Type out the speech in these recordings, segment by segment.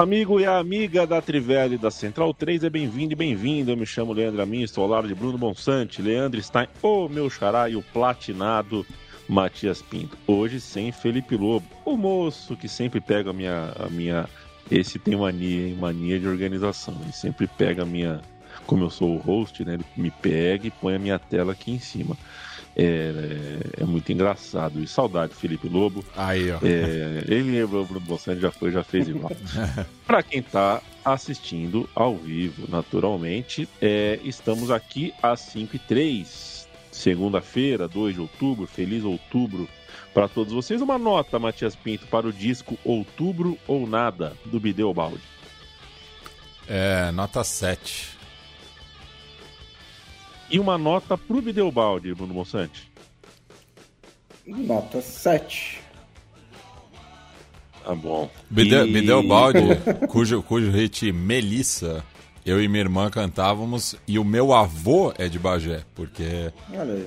Amigo e amiga da Trivela e da Central 3, é bem-vindo e bem-vindo. Eu me chamo Leandro Amin, estou ao lado de Bruno Bonsante, Leandro Stein, o meu xará e o platinado Matias Pinto. Hoje sem Felipe Lobo, o moço que sempre pega a minha. A minha esse tem mania, hein? mania de organização. Ele sempre pega a minha. Como eu sou o host, né? Ele me pega e põe a minha tela aqui em cima. É, é, muito engraçado. E saudade, Felipe Lobo. Aí, ó. É, ele lembrou o Bruno Bonsani, já foi, já fez igual. Para quem está assistindo ao vivo, naturalmente, é, estamos aqui às 5 e 3 segunda-feira, 2 de outubro. Feliz outubro para todos vocês. Uma nota, Matias Pinto, para o disco Outubro ou Nada, do Bideu Balde. É, nota 7. E uma nota pro Bideobaldi, Bruno Mossante. Nota 7. Tá bom. Bideobaldi, e... cujo, cujo hit Melissa, eu e minha irmã cantávamos, e o meu avô é de Bagé, porque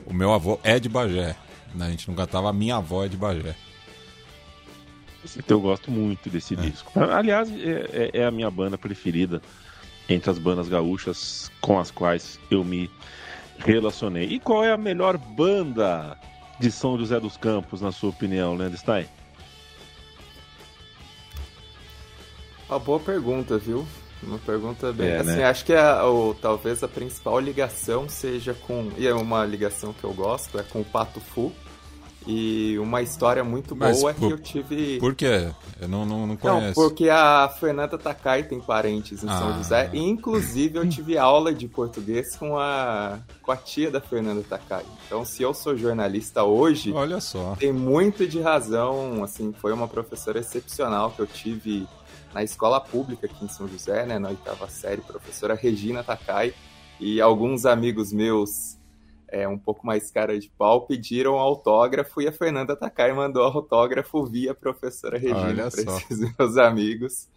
o meu avô é de Bagé. Né? A gente não cantava, a minha avó é de Bagé. Então eu gosto muito desse é. disco. Aliás, é, é, é a minha banda preferida entre as bandas gaúchas com as quais eu me relacionei. E qual é a melhor banda de São José dos Campos, na sua opinião, Leandro Stein? Uma boa pergunta, viu? Uma pergunta bem. É, assim, né? acho que a, ou, talvez a principal ligação seja com. E é uma ligação que eu gosto, é com o Pato Fu. E uma história muito Mas boa por, que eu tive. Por quê? Eu não, não, não conheço. Não, porque a Fernanda Takai tem parentes em ah. São José. E, inclusive, eu tive aula de português com a, com a tia da Fernanda Takai. Então, se eu sou jornalista hoje. Olha só. Tem muito de razão. Assim, foi uma professora excepcional que eu tive na escola pública aqui em São José, né? Na oitava série, professora Regina Takai. E alguns amigos meus é, um pouco mais cara de pau, pediram autógrafo e a Fernanda Takai mandou autógrafo via professora Regina para esses meus amigos.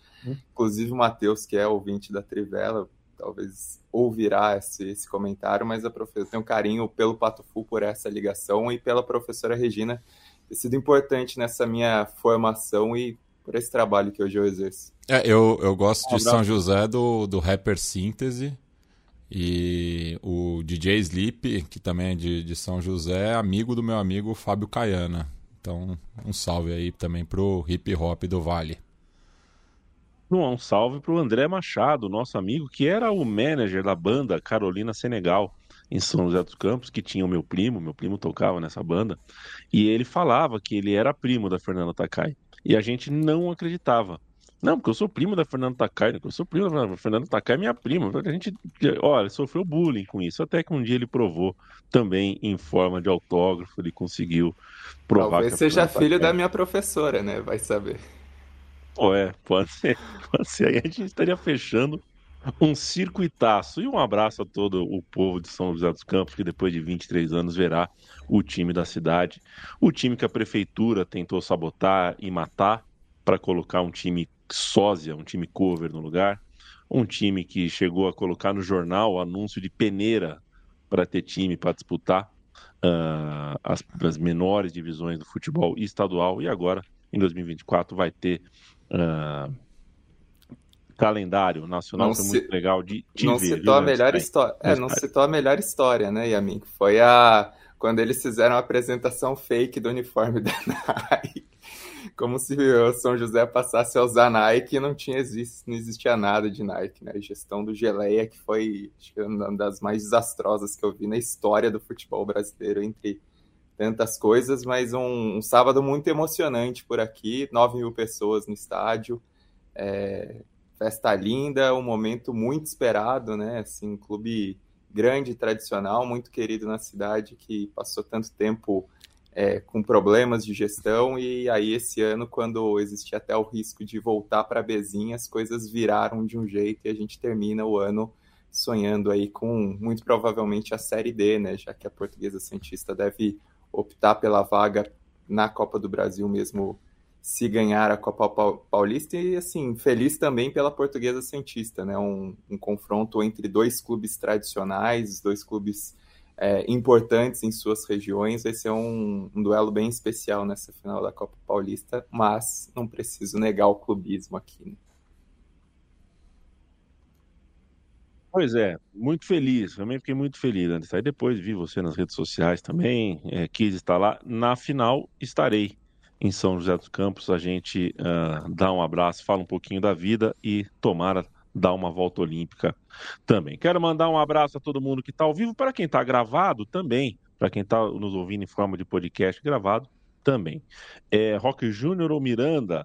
Inclusive o Matheus, que é ouvinte da Trivela, talvez ouvirá esse, esse comentário, mas a professora tem um carinho pelo Pato Fu por essa ligação e pela professora Regina ter sido importante nessa minha formação e por esse trabalho que hoje eu exerço. É, eu, eu gosto de São José do, do Rapper Síntese, e o DJ Sleep, que também é de, de São José, é amigo do meu amigo Fábio Caiana. Então, um salve aí também pro hip hop do Vale. Um salve pro André Machado, nosso amigo, que era o manager da banda Carolina Senegal, em São José dos Campos, que tinha o meu primo, meu primo tocava nessa banda, e ele falava que ele era primo da Fernanda Takai. E a gente não acreditava. Não, porque eu sou primo da Fernanda Takai, né? eu sou primo da Fernanda Takai, minha prima. A gente, olha, sofreu bullying com isso, até que um dia ele provou também em forma de autógrafo, ele conseguiu provar. Talvez seja filho da minha professora, né? Vai saber. Pô, é, pode ser, pode ser. Aí a gente estaria fechando um circuitaço. E um abraço a todo o povo de São José dos Campos, que depois de 23 anos verá o time da cidade. O time que a prefeitura tentou sabotar e matar para colocar um time sósia, um time cover no lugar, um time que chegou a colocar no jornal o anúncio de peneira para ter time para disputar uh, as, as, menores divisões do futebol estadual. E agora em 2024 vai ter uh, calendário nacional. É muito legal de, de não ver, citou a melhor história é, não citou a melhor história né Yamin? Que foi a quando eles fizeram a apresentação fake do uniforme da Nike como se São José passasse a usar Nike e não, tinha, não existia nada de Nike, né? A gestão do Geleia, que foi que uma das mais desastrosas que eu vi na história do futebol brasileiro, entre tantas coisas, mas um, um sábado muito emocionante por aqui, 9 mil pessoas no estádio, é, festa linda, um momento muito esperado, né? Assim, um clube grande, tradicional, muito querido na cidade, que passou tanto tempo é, com problemas de gestão, e aí esse ano, quando existia até o risco de voltar para a Bezinha, as coisas viraram de um jeito e a gente termina o ano sonhando aí com, muito provavelmente, a Série D, né? Já que a Portuguesa Santista deve optar pela vaga na Copa do Brasil mesmo se ganhar a Copa Paulista e assim feliz também pela Portuguesa Santista, né? Um, um confronto entre dois clubes tradicionais, dois clubes é, importantes em suas regiões. Vai ser um, um, duelo bem especial nessa final da Copa Paulista, mas não preciso negar o clubismo aqui. Né? Pois é, muito feliz, também fiquei muito feliz, Anderson. Aí depois vi você nas redes sociais também, é, quis estar lá. Na final estarei em São José dos Campos. A gente uh, dá um abraço, fala um pouquinho da vida e tomara dar uma volta olímpica também. Quero mandar um abraço a todo mundo que está ao vivo, para quem está gravado também, para quem está nos ouvindo em forma de podcast gravado também. É, Rock Júnior ou Miranda?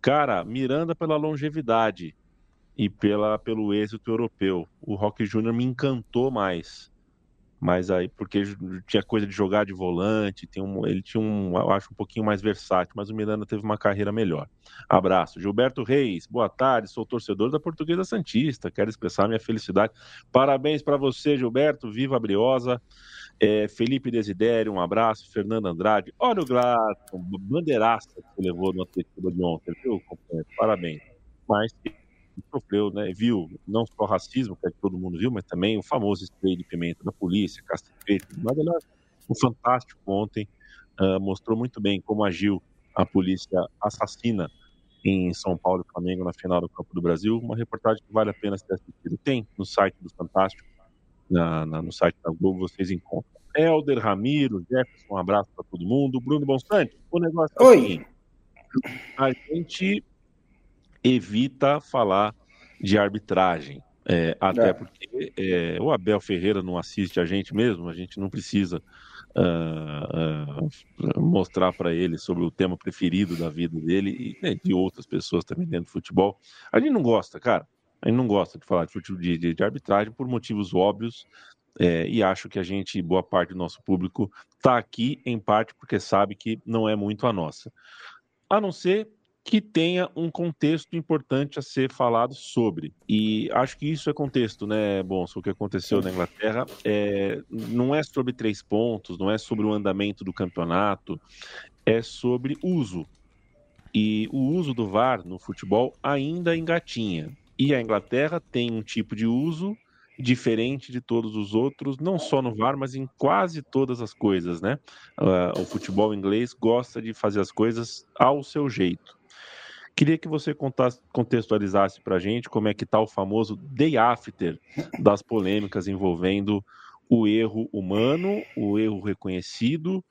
Cara, Miranda pela longevidade e pela, pelo êxito europeu. O Rock Júnior me encantou mais mas aí porque tinha coisa de jogar de volante, um, ele tinha um, eu acho um pouquinho mais versátil, mas o Miranda teve uma carreira melhor. Abraço. Gilberto Reis, boa tarde, sou torcedor da Portuguesa Santista, quero expressar minha felicidade. Parabéns para você, Gilberto, viva a Briosa. É, Felipe Desidério, um abraço. Fernando Andrade, olha o Glaston, bandeiraça que levou no Atlético de ontem, viu, companheiro? Parabéns. Mas sofreu, né, viu não só racismo, que, é que todo mundo viu, mas também o famoso spray de pimenta da polícia, cacete, mas o fantástico ontem uh, mostrou muito bem como agiu a polícia assassina em São Paulo e Flamengo na final do Campo do Brasil, uma reportagem que vale a pena ser assistida. Tem no site do Fantástico, na, na, no site da Globo, vocês encontram. Helder, Ramiro, Jefferson, um abraço para todo mundo. Bruno Bonsante, o negócio é Oi. a gente evita falar de arbitragem. É, até é. porque é, o Abel Ferreira não assiste a gente mesmo, a gente não precisa uh, uh, mostrar para ele sobre o tema preferido da vida dele e né, de outras pessoas também dentro do futebol. A gente não gosta, cara. A gente não gosta de falar de, de, de arbitragem por motivos óbvios. É, e acho que a gente, boa parte do nosso público, está aqui em parte porque sabe que não é muito a nossa. A não ser que tenha um contexto importante a ser falado sobre. E acho que isso é contexto, né, Bom, o que aconteceu na Inglaterra é, não é sobre três pontos, não é sobre o andamento do campeonato, é sobre uso. E o uso do VAR no futebol ainda engatinha. E a Inglaterra tem um tipo de uso diferente de todos os outros, não só no VAR, mas em quase todas as coisas, né? Uh, o futebol inglês gosta de fazer as coisas ao seu jeito. Queria que você contasse, contextualizasse para a gente como é que está o famoso day after das polêmicas envolvendo o erro humano, o erro reconhecido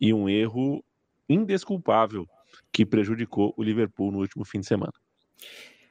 e um erro indesculpável que prejudicou o Liverpool no último fim de semana.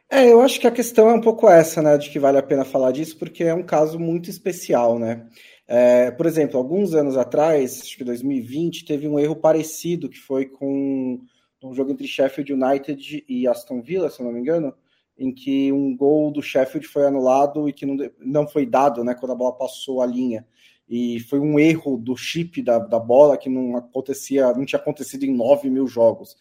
É, eu acho que a questão é um pouco essa, né, de que vale a pena falar disso, porque é um caso muito especial, né? É, por exemplo, alguns anos atrás, acho que 2020, teve um erro parecido que foi com um jogo entre Sheffield United e Aston Villa, se não me engano, em que um gol do Sheffield foi anulado e que não, não foi dado, né, quando a bola passou a linha. E foi um erro do chip da, da bola que não acontecia, não tinha acontecido em 9 mil jogos.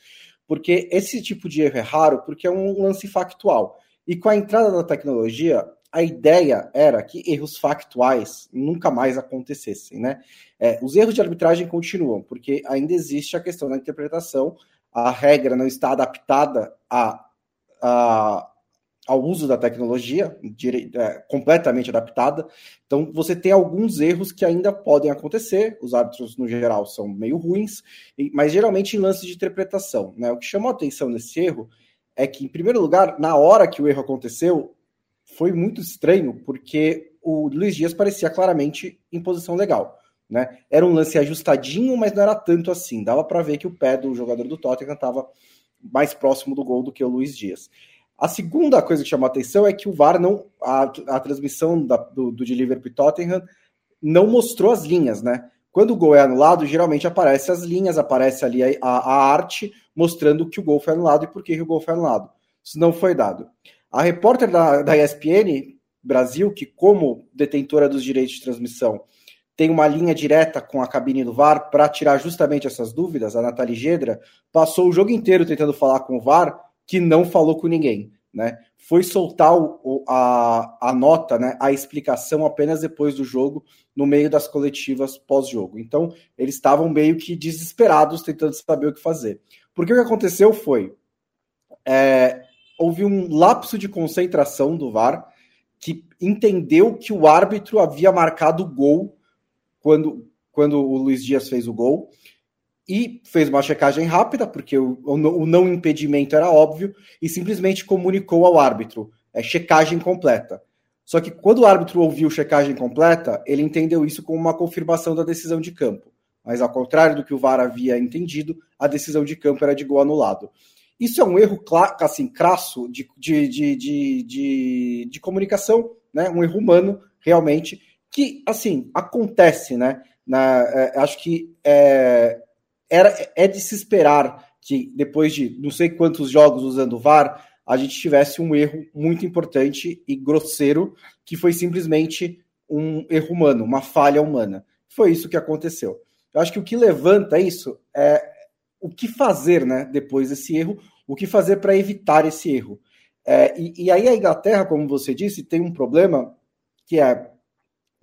Porque esse tipo de erro é raro porque é um lance factual. E com a entrada da tecnologia, a ideia era que erros factuais nunca mais acontecessem, né? É, os erros de arbitragem continuam, porque ainda existe a questão da interpretação a regra não está adaptada a, a, ao uso da tecnologia, dire, é, completamente adaptada. Então, você tem alguns erros que ainda podem acontecer. Os árbitros, no geral, são meio ruins, mas geralmente em lances de interpretação. Né? O que chamou a atenção nesse erro é que, em primeiro lugar, na hora que o erro aconteceu, foi muito estranho, porque o Luiz Dias parecia claramente em posição legal. Né? Era um lance ajustadinho, mas não era tanto assim. Dava para ver que o pé do jogador do Tottenham estava mais próximo do gol do que o Luiz Dias. A segunda coisa que chamou a atenção é que o VAR não. A, a transmissão da, do, do Liverpool e Tottenham não mostrou as linhas, né? Quando o gol é anulado, geralmente aparece as linhas, aparece ali a, a, a arte mostrando que o gol foi anulado e por que o gol foi anulado. Isso não foi dado. A repórter da, da ESPN Brasil, que como detentora dos direitos de transmissão tem uma linha direta com a cabine do VAR para tirar justamente essas dúvidas, a Nathalie Gedra passou o jogo inteiro tentando falar com o VAR, que não falou com ninguém. Né? Foi soltar o, a, a nota, né, a explicação apenas depois do jogo, no meio das coletivas pós-jogo. Então, eles estavam meio que desesperados tentando saber o que fazer. Porque o que aconteceu foi: é, houve um lapso de concentração do VAR que entendeu que o árbitro havia marcado gol quando, quando o Luiz Dias fez o gol e fez uma checagem rápida, porque o, o não impedimento era óbvio, e simplesmente comunicou ao árbitro: é checagem completa. Só que quando o árbitro ouviu checagem completa, ele entendeu isso como uma confirmação da decisão de campo. Mas ao contrário do que o VAR havia entendido, a decisão de campo era de gol anulado. Isso é um erro assim, crasso de, de, de, de, comunicação, né? um erro humano, realmente, que, assim, acontece, né? Na, é, acho que é, era, é de se esperar que depois de não sei quantos jogos usando o VAR, a gente tivesse um erro muito importante e grosseiro, que foi simplesmente um erro humano, uma falha humana. Foi isso que aconteceu. Eu acho que o que levanta isso é o que fazer né, depois desse erro, o que fazer para evitar esse erro. É, e, e aí a Inglaterra, como você disse, tem um problema que é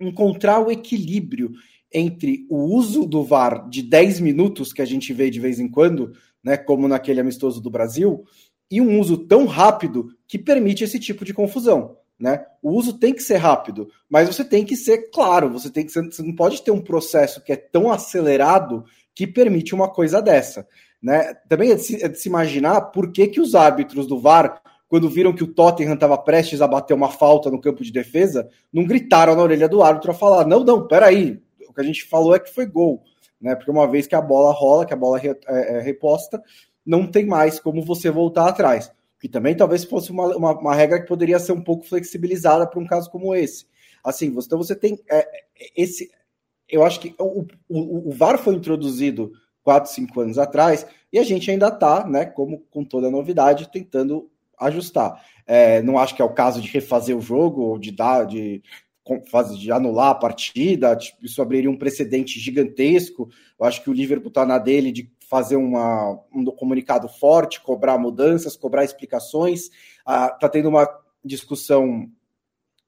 encontrar o equilíbrio entre o uso do VAR de 10 minutos, que a gente vê de vez em quando, né, como naquele amistoso do Brasil, e um uso tão rápido que permite esse tipo de confusão. Né? O uso tem que ser rápido, mas você tem que ser claro, você tem que você não pode ter um processo que é tão acelerado que permite uma coisa dessa. Né? Também é de, se, é de se imaginar por que, que os árbitros do VAR quando viram que o Tottenham estava prestes a bater uma falta no campo de defesa, não gritaram na orelha do árbitro a falar: não, não, peraí, o que a gente falou é que foi gol. Né? Porque uma vez que a bola rola, que a bola é, é, reposta, não tem mais como você voltar atrás. Que também talvez fosse uma, uma, uma regra que poderia ser um pouco flexibilizada para um caso como esse. Assim, você, então você tem é, esse. Eu acho que o, o, o VAR foi introduzido 4, 5 anos atrás, e a gente ainda está, né, como com toda novidade, tentando ajustar. É, não acho que é o caso de refazer o jogo ou de dar de, de anular a partida. Tipo, isso abriria um precedente gigantesco. Eu acho que o Liverpool está na dele de fazer uma, um comunicado forte, cobrar mudanças, cobrar explicações. Está ah, tendo uma discussão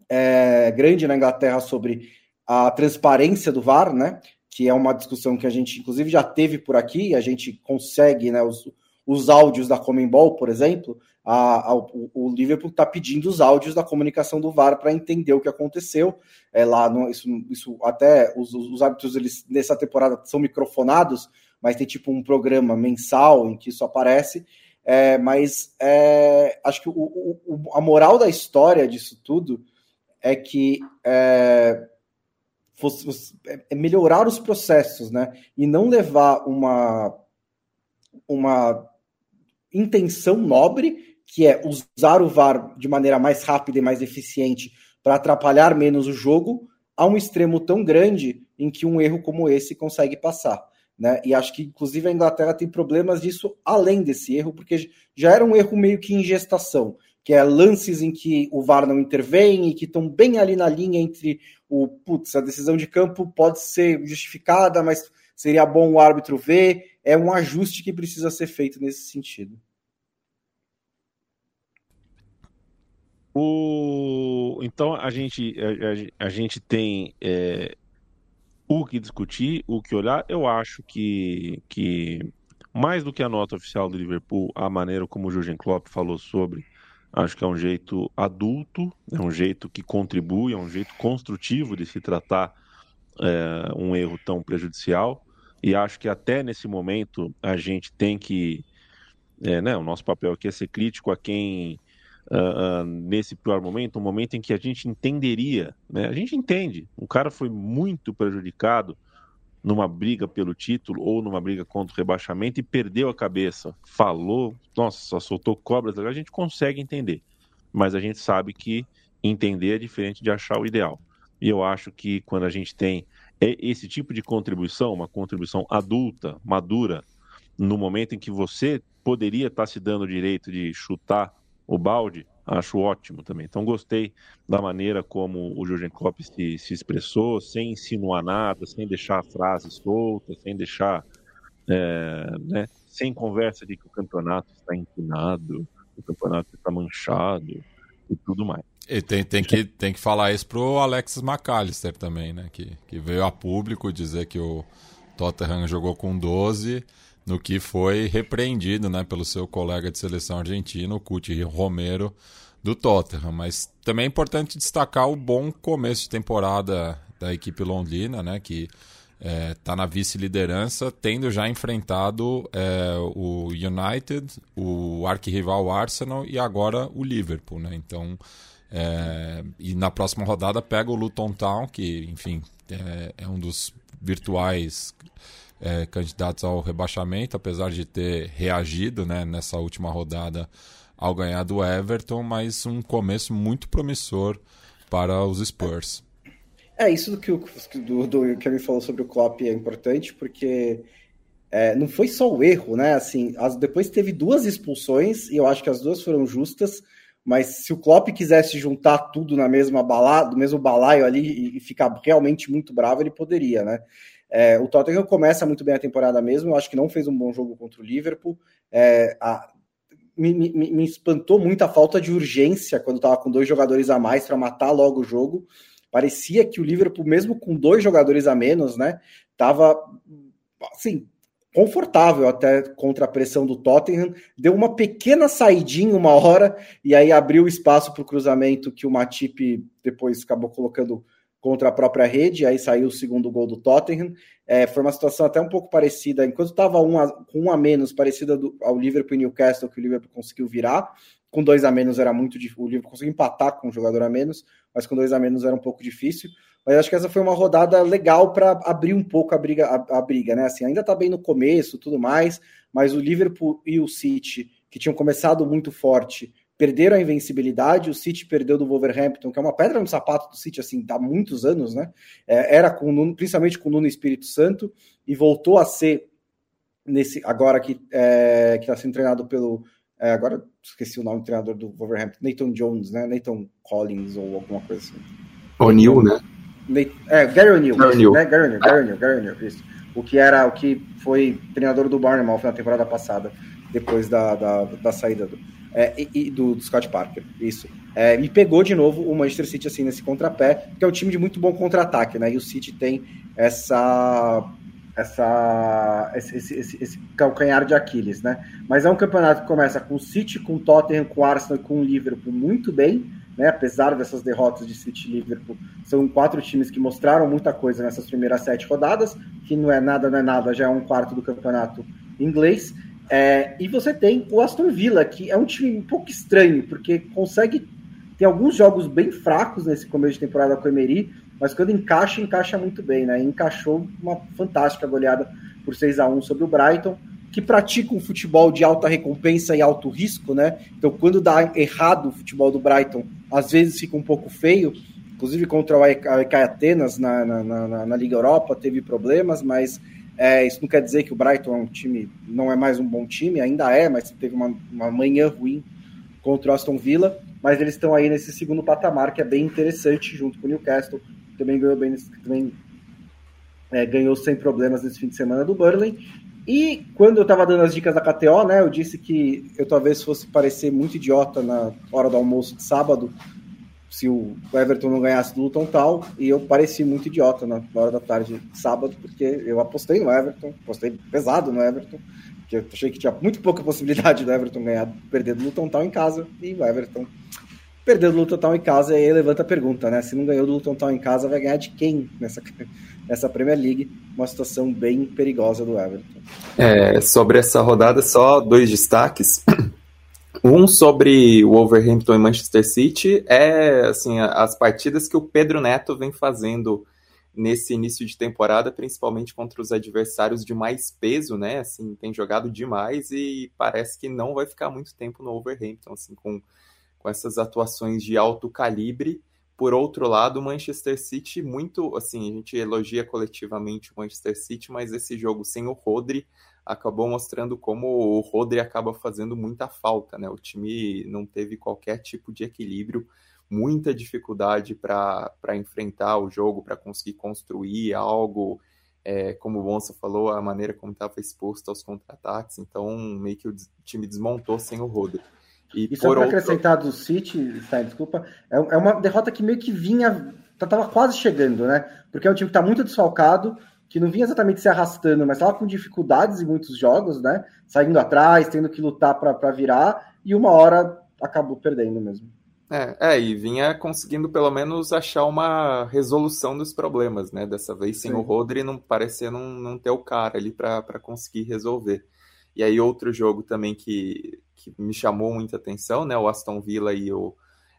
é, grande na Inglaterra sobre a transparência do VAR, né? Que é uma discussão que a gente, inclusive, já teve por aqui. A gente consegue, né? Os, os áudios da Comembol, por exemplo, a, a, o, o, Liverpool está pedindo os áudios da comunicação do VAR para entender o que aconteceu. É, lá no, isso, isso até os, os árbitros eles, nessa temporada são microfonados, mas tem tipo um programa mensal em que isso aparece. É, mas é, acho que o, o, a moral da história disso tudo é que é, fosse, é melhorar os processos, né? E não levar uma, uma intenção nobre que é usar o VAR de maneira mais rápida e mais eficiente para atrapalhar menos o jogo, a um extremo tão grande em que um erro como esse consegue passar. Né? E acho que, inclusive, a Inglaterra tem problemas disso além desse erro, porque já era um erro meio que em gestação, que é lances em que o VAR não intervém e que estão bem ali na linha entre o putz, a decisão de campo pode ser justificada, mas seria bom o árbitro ver. É um ajuste que precisa ser feito nesse sentido. O... Então a gente, a, a, a gente tem é, o que discutir, o que olhar. Eu acho que, que mais do que a nota oficial do Liverpool, a maneira como o Jurgen Klopp falou sobre, acho que é um jeito adulto, é um jeito que contribui, é um jeito construtivo de se tratar é, um erro tão prejudicial. E acho que até nesse momento a gente tem que, é, né, o nosso papel aqui é ser crítico a quem uh, uh, nesse pior momento, um momento em que a gente entenderia, né? A gente entende, o cara foi muito prejudicado numa briga pelo título ou numa briga contra o rebaixamento e perdeu a cabeça, falou, nossa, soltou cobras, a gente consegue entender. Mas a gente sabe que entender é diferente de achar o ideal. E eu acho que quando a gente tem esse tipo de contribuição, uma contribuição adulta, madura, no momento em que você poderia estar se dando o direito de chutar o balde, acho ótimo também. Então gostei da maneira como o Jurgen Klopp se, se expressou, sem insinuar nada, sem deixar a frase solta, sem deixar, é, né, sem conversa de que o campeonato está inclinado, o campeonato está manchado e tudo mais. E tem, tem, que, tem que falar isso pro Alexis McAllister também, né? Que, que veio a público dizer que o Tottenham jogou com 12 no que foi repreendido né, pelo seu colega de seleção argentino, o Cuti Romero, do Tottenham. Mas também é importante destacar o bom começo de temporada da equipe londrina, né, que está é, tá na vice-liderança, tendo já enfrentado é, o United, o arquirrival Arsenal e agora o Liverpool. Né? Então, é, e na próxima rodada pega o Luton Town, que, enfim, é, é um dos virtuais é, candidatos ao rebaixamento, apesar de ter reagido né, nessa última rodada ao ganhar do Everton, mas um começo muito promissor para os Spurs. É, isso que o do, do Kevin falou sobre o Klopp é importante, porque é, não foi só o erro, né? Assim, as, depois teve duas expulsões, e eu acho que as duas foram justas, mas se o Klopp quisesse juntar tudo na mesma balada, do mesmo balaio ali e, ficar realmente muito bravo, ele poderia, né? É, o Tottenham começa muito bem a temporada mesmo, eu acho que não fez um bom jogo contra o Liverpool. É, a, me, me, me, espantou muito a falta de urgência quando estava com dois jogadores a mais para matar logo o jogo. Parecia que o Liverpool, mesmo com dois jogadores a menos, né, estava assim, confortável até contra a pressão do Tottenham. Deu uma pequena saidinha uma hora e aí abriu espaço para o cruzamento que o Matip depois acabou colocando contra a própria rede, aí saiu o segundo gol do Tottenham. É, foi uma situação até um pouco parecida, enquanto estava um com um a menos, parecida do, ao Liverpool e Newcastle, que o Liverpool conseguiu virar. Com dois a menos era muito difícil, o Liverpool conseguiu empatar com um jogador a menos, mas com dois a menos era um pouco difícil. Mas acho que essa foi uma rodada legal para abrir um pouco a briga, a, a, briga, né? Assim, ainda está bem no começo, tudo mais, mas o Liverpool e o City, que tinham começado muito forte, perderam a invencibilidade, o City perdeu do Wolverhampton, que é uma pedra no sapato do City, assim, há muitos anos, né? É, era com Nuno, principalmente com o Nuno Espírito Santo, e voltou a ser nesse agora que é, está sendo treinado pelo. É, agora esqueci o nome do treinador do Wolverhampton, Nathan Jones, né? Nathan Collins ou alguma coisa assim. O'Neill, né? É, Gary O'Neill. Gary O'Neill, né? Gary O'Neill, Gary O'Neill, Gary O'Neill, isso. O que era, o que foi treinador do Bournemouth na temporada passada, depois da, da, da saída do é, e, do, do, Scott Parker, isso. É, e pegou de novo o Manchester City assim nesse contrapé, que é um time de muito bom contra-ataque, né? E o City tem essa essa esse, esse, esse, calcanhar de Aquiles, né? Mas é um campeonato que começa com o City, com o Tottenham, com o Arsenal e com o Liverpool muito bem, né? Apesar dessas derrotas de City e Liverpool, são quatro times que mostraram muita coisa nessas primeiras sete rodadas, que não é nada, não é nada, já é um quarto do campeonato inglês. É, e você tem o Aston Villa, que é um time um pouco estranho, porque consegue. Tem alguns jogos bem fracos nesse começo de temporada com o Emery, mas quando encaixa, encaixa muito bem, né? encaixou uma fantástica goleada por 6 a 1 sobre o Brighton, que pratica um futebol de alta recompensa e alto risco, né? Então, quando dá errado o futebol do Brighton, às vezes fica um pouco feio. Inclusive contra o AEK Atenas na, na, na, na Liga Europa teve problemas, mas é, isso não quer dizer que o Brighton é um time, não é mais um bom time, ainda é, mas teve uma, uma manhã ruim contra o Aston Villa, mas eles estão aí nesse segundo patamar que é bem interessante, junto com o Newcastle, também ganhou bem, também é, ganhou sem problemas nesse fim de semana do Burnley. E quando eu estava dando as dicas da KTO, né, eu disse que eu talvez fosse parecer muito idiota na hora do almoço de sábado, se o Everton não ganhasse do Luton tal, e eu pareci muito idiota na hora da tarde de sábado, porque eu apostei no Everton, apostei pesado no Everton, porque eu achei que tinha muito pouca possibilidade do Everton ganhar, perder do Luton tal em casa, e o Everton perdeu do Luton tal em casa, e aí levanta a pergunta, né? Se não ganhou do Luton tal em casa, vai ganhar de quem nessa, nessa Premier League? Uma situação bem perigosa do Everton. É, sobre essa rodada, só dois destaques. Um sobre o Wolverhampton e Manchester City é assim as partidas que o Pedro Neto vem fazendo nesse início de temporada, principalmente contra os adversários de mais peso, né? Assim, tem jogado demais e parece que não vai ficar muito tempo no Wolverhampton, assim, com, com essas atuações de alto calibre. Por outro lado, o Manchester City muito, assim, a gente elogia coletivamente o Manchester City, mas esse jogo sem o Rodri acabou mostrando como o Rodri acaba fazendo muita falta, né? O time não teve qualquer tipo de equilíbrio, muita dificuldade para enfrentar o jogo, para conseguir construir algo. É, como o Bonsa falou, a maneira como estava exposto aos contra-ataques, então meio que o time desmontou sem o Rodri. E, e só para outro... acrescentar do City, tá, desculpa, é, é uma derrota que meio que vinha, estava quase chegando, né? Porque é um time que está muito desfalcado, que não vinha exatamente se arrastando, mas estava com dificuldades em muitos jogos, né? Saindo atrás, tendo que lutar para virar, e uma hora acabou perdendo mesmo. É, é, e vinha conseguindo pelo menos achar uma resolução dos problemas, né? Dessa vez sem Sim. o Rodri, não parecia não, não ter o cara ali para conseguir resolver. E aí outro jogo também que, que me chamou muita atenção, né? O Aston Villa e o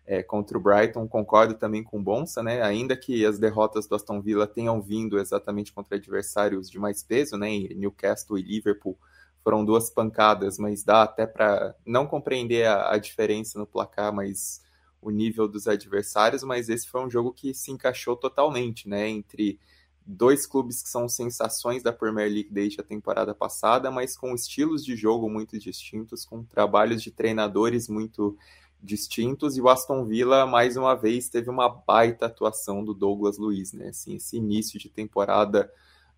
é, contra o Brighton, concordo também com o Bonsa, né? Ainda que as derrotas do Aston Villa tenham vindo exatamente contra adversários de mais peso, né? Newcastle e Liverpool foram duas pancadas, mas dá até para não compreender a, a, diferença no placar, mas o nível dos adversários. Mas esse foi um jogo que se encaixou totalmente, né? Entre dois clubes que são sensações da Premier League desde a temporada passada, mas com estilos de jogo muito distintos, com trabalhos de treinadores muito distintos e o Aston Villa mais uma vez teve uma baita atuação do Douglas Luiz, né? Assim, esse início de temporada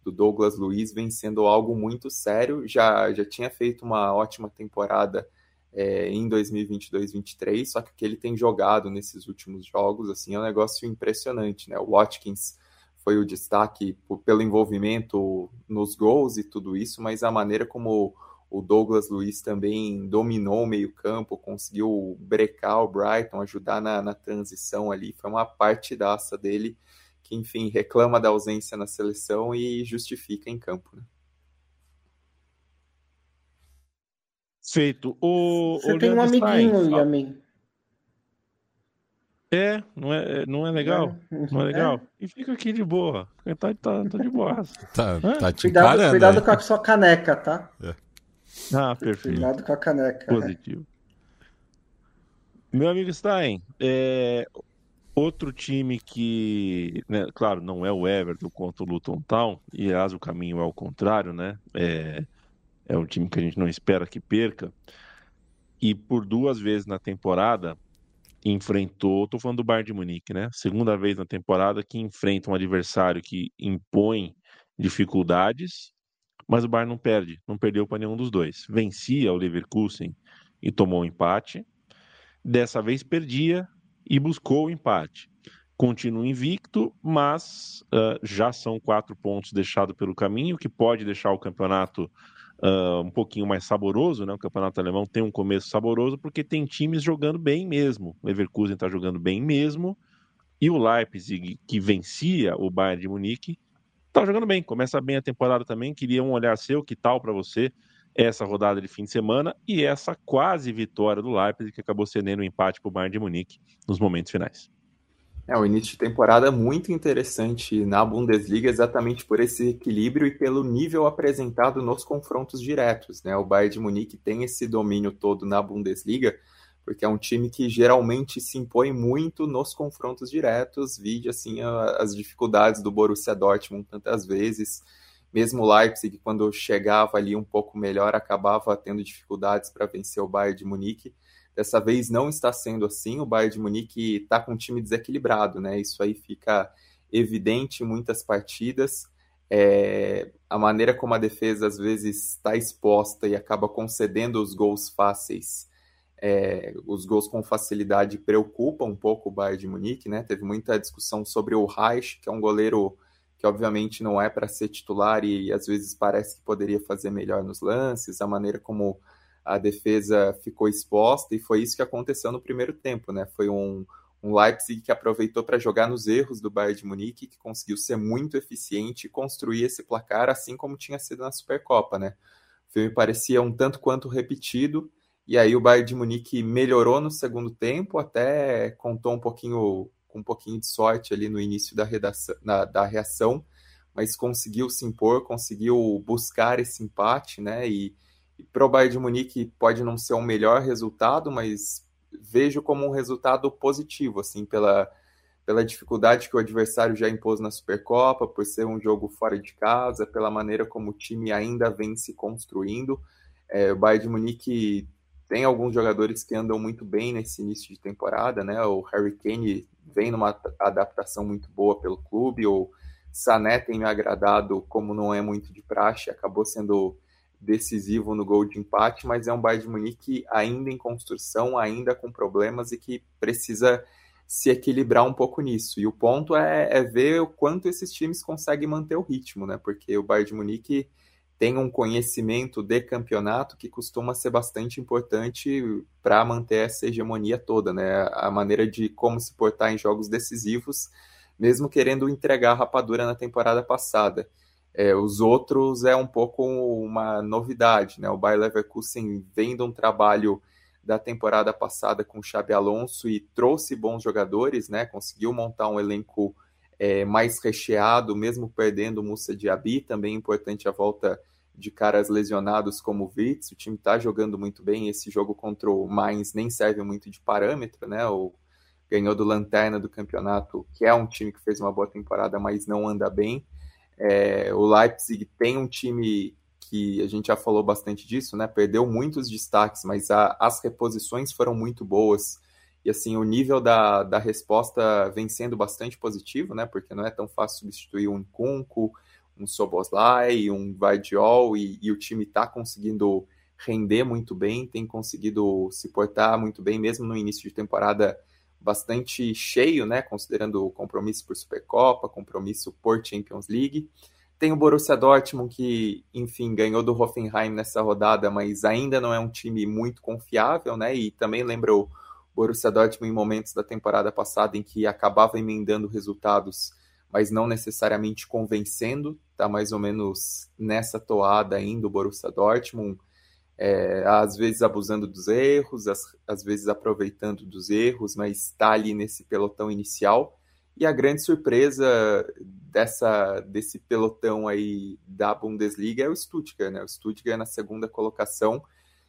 do Douglas Luiz vem sendo algo muito sério. Já já tinha feito uma ótima temporada é, em 2022-23, só que o que ele tem jogado nesses últimos jogos assim é um negócio impressionante, né? O Watkins foi o destaque pelo envolvimento nos gols e tudo isso, mas a maneira como o Douglas Luiz também dominou o meio-campo, conseguiu brecar o Brighton, ajudar na, na transição ali. Foi uma partidaça dele que, enfim, reclama da ausência na seleção e justifica em campo. Né? Feito. O, Você o tem um amiguinho, Yamin. É, não é, não é legal? É. Não é legal? É. E fica aqui de boa. Tá, tá, tá de boa. tá, tá te cuidado, cuidado com a sua caneca, tá? É. Ah, perfeito. Cuidado com a caneca. Positivo. Meu amigo Stein, é, outro time que, né, claro, não é o Everton contra o Luton Town, e aliás o caminho é o contrário, né? É, é um time que a gente não espera que perca. E por duas vezes na temporada enfrentou, tô falando do Bayern de Munique, né? Segunda vez na temporada que enfrenta um adversário que impõe dificuldades mas o Bayern não perde, não perdeu para nenhum dos dois. Vencia o Leverkusen e tomou o um empate. Dessa vez perdia e buscou o empate. Continua invicto, mas uh, já são quatro pontos deixados pelo caminho, que pode deixar o campeonato uh, um pouquinho mais saboroso, né? O campeonato alemão tem um começo saboroso porque tem times jogando bem mesmo. O Leverkusen está jogando bem mesmo e o Leipzig, que vencia o Bayern de Munique, tá jogando bem, começa bem a temporada também. Queria um olhar seu, que tal para você essa rodada de fim de semana e essa quase vitória do Leipzig, que acabou cedendo o um empate para o Bayern de Munique nos momentos finais. É o início de temporada muito interessante na Bundesliga, exatamente por esse equilíbrio e pelo nível apresentado nos confrontos diretos. Né? O Bayern de Munique tem esse domínio todo na Bundesliga, porque é um time que geralmente se impõe muito nos confrontos diretos, vide assim as dificuldades do Borussia Dortmund tantas vezes, mesmo o Leipzig quando chegava ali um pouco melhor acabava tendo dificuldades para vencer o Bayern de Munique. Dessa vez não está sendo assim, o Bayern de Munique está com um time desequilibrado, né? Isso aí fica evidente em muitas partidas. É, a maneira como a defesa às vezes está exposta e acaba concedendo os gols fáceis é, os gols com facilidade preocupam um pouco o Bayern de Munique, né? Teve muita discussão sobre o Reich, que é um goleiro que obviamente não é para ser titular e às vezes parece que poderia fazer melhor nos lances, a maneira como a defesa ficou exposta e foi isso que aconteceu no primeiro tempo, né? Foi um, um Leipzig que aproveitou para jogar nos erros do Bayern de Munique, que conseguiu ser muito eficiente e construir esse placar assim como tinha sido na Supercopa, né? O filme parecia um tanto quanto repetido e aí o Bayern de Munique melhorou no segundo tempo, até contou um pouquinho com um pouquinho de sorte ali no início da, redação, na, da reação, mas conseguiu se impor, conseguiu buscar esse empate, né? E, para o Bayern de Munique pode não ser o melhor resultado, mas vejo como um resultado positivo, assim, pela, pela dificuldade que o adversário já impôs na Supercopa, por ser um jogo fora de casa, pela maneira como o time ainda vem se construindo. É, o Bayern de Munique tem alguns jogadores que andam muito bem nesse início de temporada, né? O Harry Kane vem numa adaptação muito boa pelo clube, o Sané tem me agradado, como não é muito de praxe, acabou sendo decisivo no gol de empate, mas é um Bayern de Munique ainda em construção, ainda com problemas e que precisa se equilibrar um pouco nisso. E o ponto é, é, ver o quanto esses times conseguem manter o ritmo, né? Porque o Bayern de Munique tem um conhecimento de campeonato que costuma ser bastante importante para manter essa hegemonia toda, né? A maneira de como se portar em jogos decisivos, mesmo querendo entregar a rapadura na temporada passada. É, os outros é um pouco uma novidade, né? O Bayer Leverkusen vem de um trabalho da temporada passada com o Xabi Alonso e trouxe bons jogadores, né? Conseguiu montar um elenco é, mais recheado, mesmo perdendo o Musa Diaby, também importante a volta de caras lesionados como o Witz, o time está jogando muito bem, esse jogo contra o Mainz nem serve muito de parâmetro, né? O, ganhou do Lanterna do campeonato, que é um time que fez uma boa temporada, mas não anda bem. É, o Leipzig tem um time que a gente já falou bastante disso, né? Perdeu muitos destaques, mas a, as reposições foram muito boas. E assim, o nível da, da resposta vem sendo bastante positivo, né? Porque não é tão fácil substituir um Kunko, um Soboslai, um Vardiol, e, e o time está conseguindo render muito bem, tem conseguido se portar muito bem, mesmo no início de temporada bastante cheio, né? Considerando o compromisso por Supercopa, compromisso por Champions League. Tem o Borussia Dortmund, que, enfim, ganhou do Hoffenheim nessa rodada, mas ainda não é um time muito confiável, né? E também lembra o Borussia Dortmund em momentos da temporada passada em que acabava emendando resultados, mas não necessariamente convencendo. Tá mais ou menos nessa toada ainda o Borussia Dortmund, é, às vezes abusando dos erros, às, às vezes aproveitando dos erros, mas está ali nesse pelotão inicial. E a grande surpresa dessa desse pelotão aí da Bundesliga é o Stuttgart, né? O Stuttgart na segunda colocação,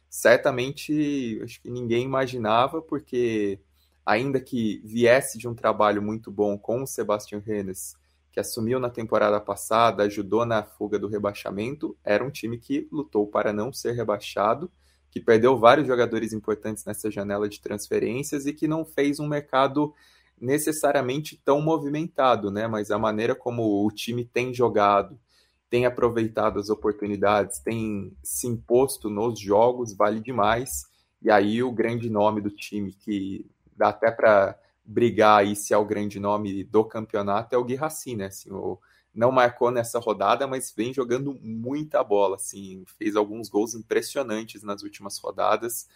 certamente acho que ninguém imaginava, porque ainda que viesse de um trabalho muito bom com o Sebastian Rennes, que assumiu na temporada passada, ajudou na fuga do rebaixamento, era um time que lutou para não ser rebaixado, que perdeu vários jogadores importantes nessa janela de transferências e que não fez um mercado necessariamente tão movimentado, né? Mas a maneira como o time tem jogado, tem aproveitado as oportunidades, tem se imposto nos jogos, vale demais. E aí o grande nome do time que dá até para brigar aí se é o grande nome do campeonato é o Guirassi, né? Assim, o, não marcou nessa rodada, mas vem jogando muita bola, assim, fez alguns gols impressionantes nas últimas rodadas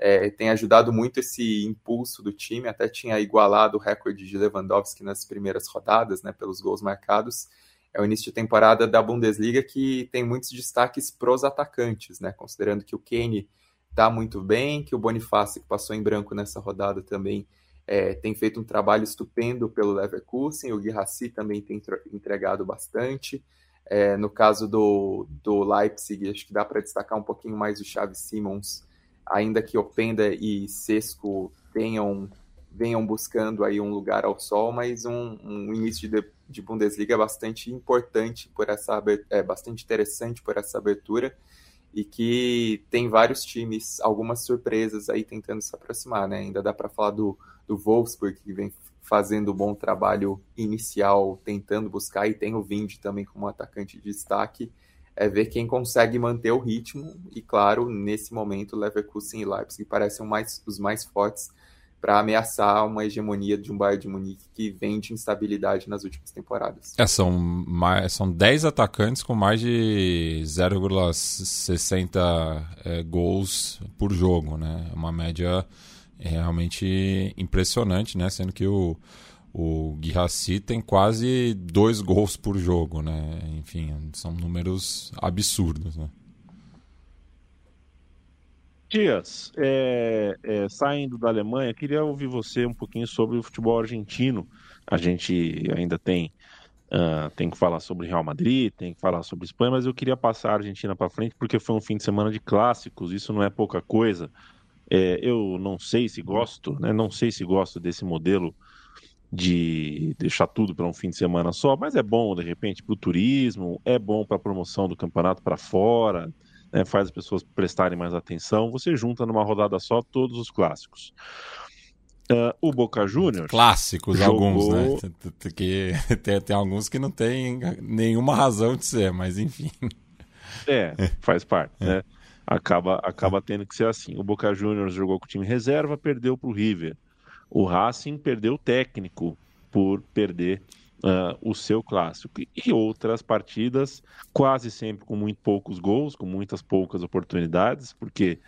é, tem ajudado muito esse impulso do time, até tinha igualado o recorde de Lewandowski nas primeiras rodadas, né, pelos gols marcados. É o início de temporada da Bundesliga que tem muitos destaques pros atacantes, né, considerando que o Kane está muito bem, que o Bonifácio, que passou em branco nessa rodada também, é, tem feito um trabalho estupendo pelo Leverkusen, o Guirassi também tem entregado bastante. É, no caso do, do Leipzig, acho que dá para destacar um pouquinho mais o Xavi Simons, ainda que Openda e Sesco tenham venham buscando aí um lugar ao sol, mas um, um início de, de, Bundesliga bastante importante por essa é bastante interessante por essa abertura e que tem vários times, algumas surpresas aí tentando se aproximar, né? Ainda dá para falar do, do Wolfsburg que vem fazendo um bom trabalho inicial, tentando buscar e tem o Vind também como atacante de destaque é ver quem consegue manter o ritmo e, claro, nesse momento, Leverkusen e Leipzig parecem mais, os mais fortes para ameaçar uma hegemonia de um Bayern de Munique que vem de instabilidade nas últimas temporadas. É, são, mais, são 10 atacantes com mais de 0,60 é, gols por jogo, né? É uma média realmente impressionante, né? Sendo que o o Guirassi tem quase dois gols por jogo, né? Enfim, são números absurdos, né? Dias, é, é, saindo da Alemanha, queria ouvir você um pouquinho sobre o futebol argentino. A gente ainda tem, uh, tem que falar sobre Real Madrid, tem que falar sobre Espanha, mas eu queria passar a Argentina para frente porque foi um fim de semana de clássicos, isso não é pouca coisa. É, eu não sei se gosto, né? não sei se gosto desse modelo de deixar tudo para um fim de semana só, mas é bom, de repente, para o turismo, é bom para a promoção do campeonato para fora, né, faz as pessoas prestarem mais atenção. Você junta numa rodada só todos os clássicos. Uh, o Boca Juniors. Clássicos, jogou... alguns, né? Que, tem, tem alguns que não tem nenhuma razão de ser, mas enfim. É, faz parte, é. né? Acaba, acaba tendo que ser assim. O Boca Juniors jogou com o time reserva, perdeu para o River. O Racing perdeu o técnico por perder uh, o seu clássico. E outras partidas, quase sempre com muito poucos gols, com muitas poucas oportunidades, porque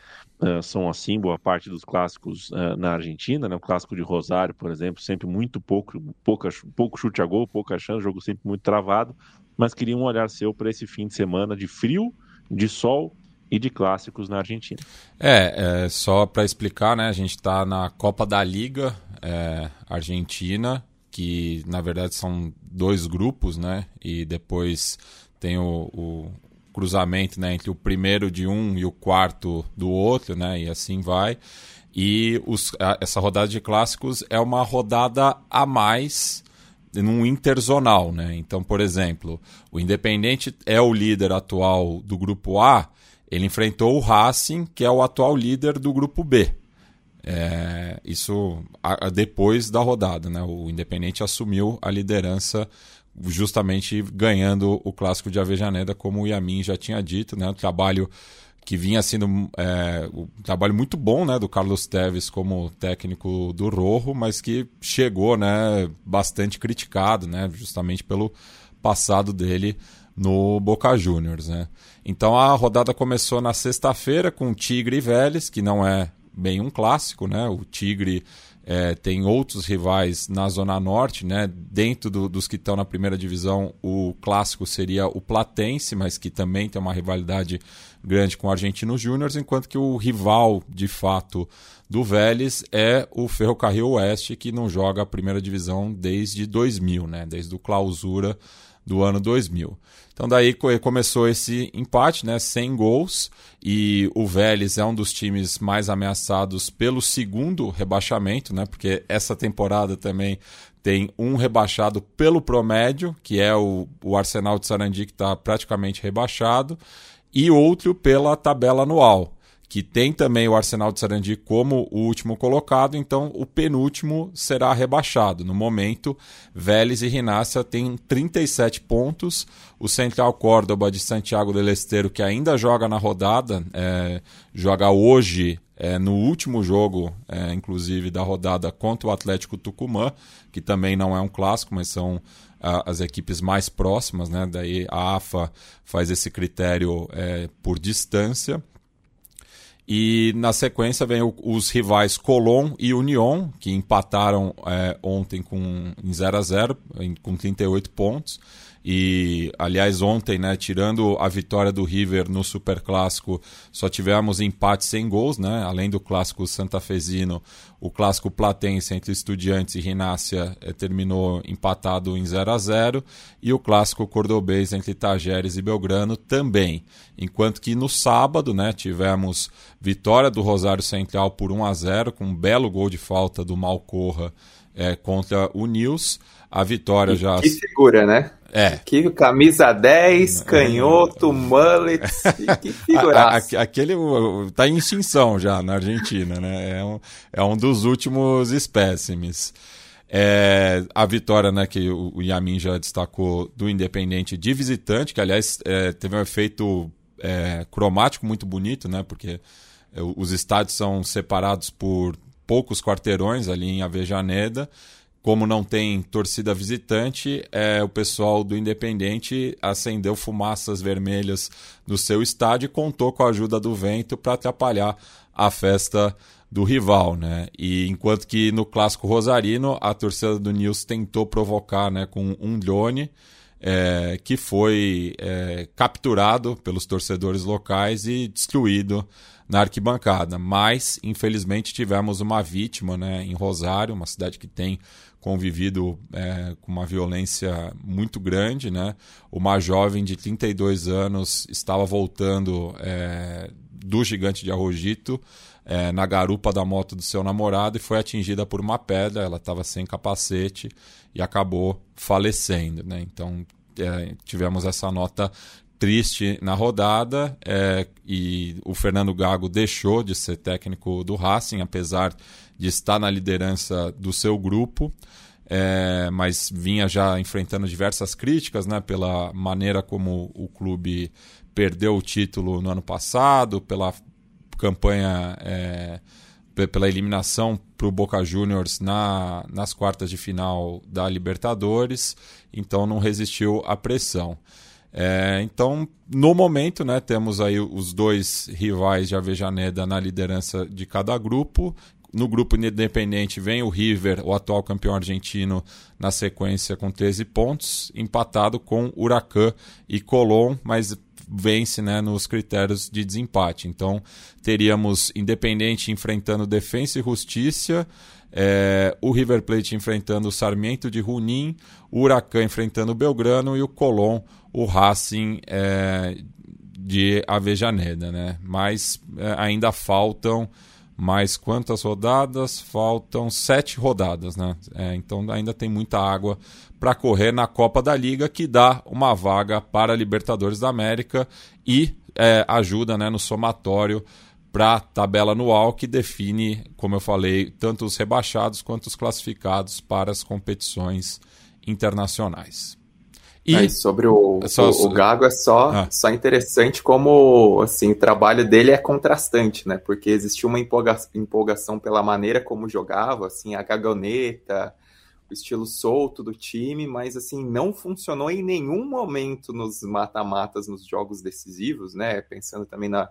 uh, são assim boa parte dos clássicos uh, na Argentina. Né? O clássico de Rosário, por exemplo, sempre muito pouco, pouca, pouco chute a gol, pouca chance, jogo sempre muito travado. Mas queria um olhar seu para esse fim de semana de frio, de sol e de clássicos na Argentina. É, é só para explicar, né? A gente está na Copa da Liga é, Argentina que na verdade são dois grupos, né? E depois tem o, o cruzamento né, entre o primeiro de um e o quarto do outro, né? E assim vai. E os, a, essa rodada de clássicos é uma rodada a mais num interzonal, né? Então, por exemplo, o Independente é o líder atual do grupo A, ele enfrentou o Racing, que é o atual líder do grupo B. É, isso a, a, depois da rodada, né? O Independente assumiu a liderança justamente ganhando o clássico de Avejaneda, como o Yamin já tinha dito, né? O trabalho que vinha sendo é, um trabalho muito bom, né, do Carlos Teves como técnico do Rojo, mas que chegou, né, bastante criticado, né, justamente pelo passado dele no Boca Juniors, né. Então a rodada começou na sexta-feira com Tigre e Vélez, que não é bem um clássico, né? O Tigre é, tem outros rivais na Zona Norte, né? Dentro do, dos que estão na primeira divisão, o clássico seria o Platense, mas que também tem uma rivalidade grande com o Argentino Júnior, enquanto que o rival, de fato, do Vélez é o Ferrocarril Oeste, que não joga a primeira divisão desde 2000, né? Desde o clausura do ano 2000. Então daí começou esse empate, né, sem gols, e o Vélez é um dos times mais ameaçados pelo segundo rebaixamento, né, porque essa temporada também tem um rebaixado pelo promédio, que é o, o Arsenal de Sarandi que está praticamente rebaixado, e outro pela tabela anual que tem também o Arsenal de Sarandi como o último colocado, então o penúltimo será rebaixado. No momento, Vélez e Rinácia têm 37 pontos. O Central Córdoba de Santiago del Esteiro, que ainda joga na rodada, é, joga hoje é, no último jogo, é, inclusive, da rodada contra o Atlético Tucumã, que também não é um clássico, mas são as equipes mais próximas, né? Daí a AFA faz esse critério é, por distância. E na sequência vem o, os rivais Colón e União, que empataram é, ontem com, em 0 a 0 com 38 pontos. E, aliás, ontem, né, tirando a vitória do River no Superclássico, só tivemos empate sem gols, né? Além do clássico santafesino, o clássico platense entre Estudiantes e Rinácia eh, terminou empatado em 0 a 0 e o clássico cordobês entre Tajeres e Belgrano também. Enquanto que no sábado, né, tivemos vitória do Rosário Central por 1 a 0 com um belo gol de falta do Malcorra é, contra o Nils. A vitória e já. Que figura, né? É. Que camisa 10, canhoto, mullet, que figuraça. Aquele tá em extinção já na Argentina, né? É um, é um dos últimos espécimes. É, a vitória né, que o Yamin já destacou do Independente de visitante, que aliás é, teve um efeito é, cromático muito bonito, né? Porque é, os estádios são separados por poucos quarteirões ali em Avejaneda como não tem torcida visitante, é, o pessoal do Independente acendeu fumaças vermelhas no seu estádio e contou com a ajuda do vento para atrapalhar a festa do rival, né? E enquanto que no clássico rosarino a torcida do Nils tentou provocar, né, com um drone é, que foi é, capturado pelos torcedores locais e destruído na arquibancada. Mas, infelizmente, tivemos uma vítima né, em Rosário, uma cidade que tem convivido é, com uma violência muito grande. Né? Uma jovem de 32 anos estava voltando é, do gigante de Arrojito é, na garupa da moto do seu namorado e foi atingida por uma pedra. Ela estava sem capacete e acabou falecendo. Né? Então é, tivemos essa nota triste na rodada é, e o Fernando Gago deixou de ser técnico do Racing, apesar de estar na liderança do seu grupo. É, mas vinha já enfrentando diversas críticas né, pela maneira como o clube perdeu o título no ano passado, pela campanha é, pela eliminação para o Boca Juniors na, nas quartas de final da Libertadores, então não resistiu à pressão. É, então, no momento, né, temos aí os dois rivais de Avejaneda na liderança de cada grupo. No grupo independente vem o River, o atual campeão argentino, na sequência com 13 pontos, empatado com Huracan e Colón, mas vence né, nos critérios de desempate. Então, teríamos Independente enfrentando Defensa e Justiça, é, o River Plate enfrentando o Sarmiento de Junín, o Huracan enfrentando o Belgrano e o Colón, o Racing é, de Avejaneda. Né? Mas é, ainda faltam mais quantas rodadas? Faltam sete rodadas, né? É, então ainda tem muita água para correr na Copa da Liga, que dá uma vaga para a Libertadores da América e é, ajuda né, no somatório para a tabela anual que define, como eu falei, tanto os rebaixados quanto os classificados para as competições internacionais. E sobre o, só, o, o, Gago é só, ah. só interessante como assim, o trabalho dele é contrastante, né? Porque existiu uma empolga, empolgação pela maneira como jogava, assim, a gagoneta, o estilo solto do time, mas assim, não funcionou em nenhum momento nos mata-matas, nos jogos decisivos, né? Pensando também na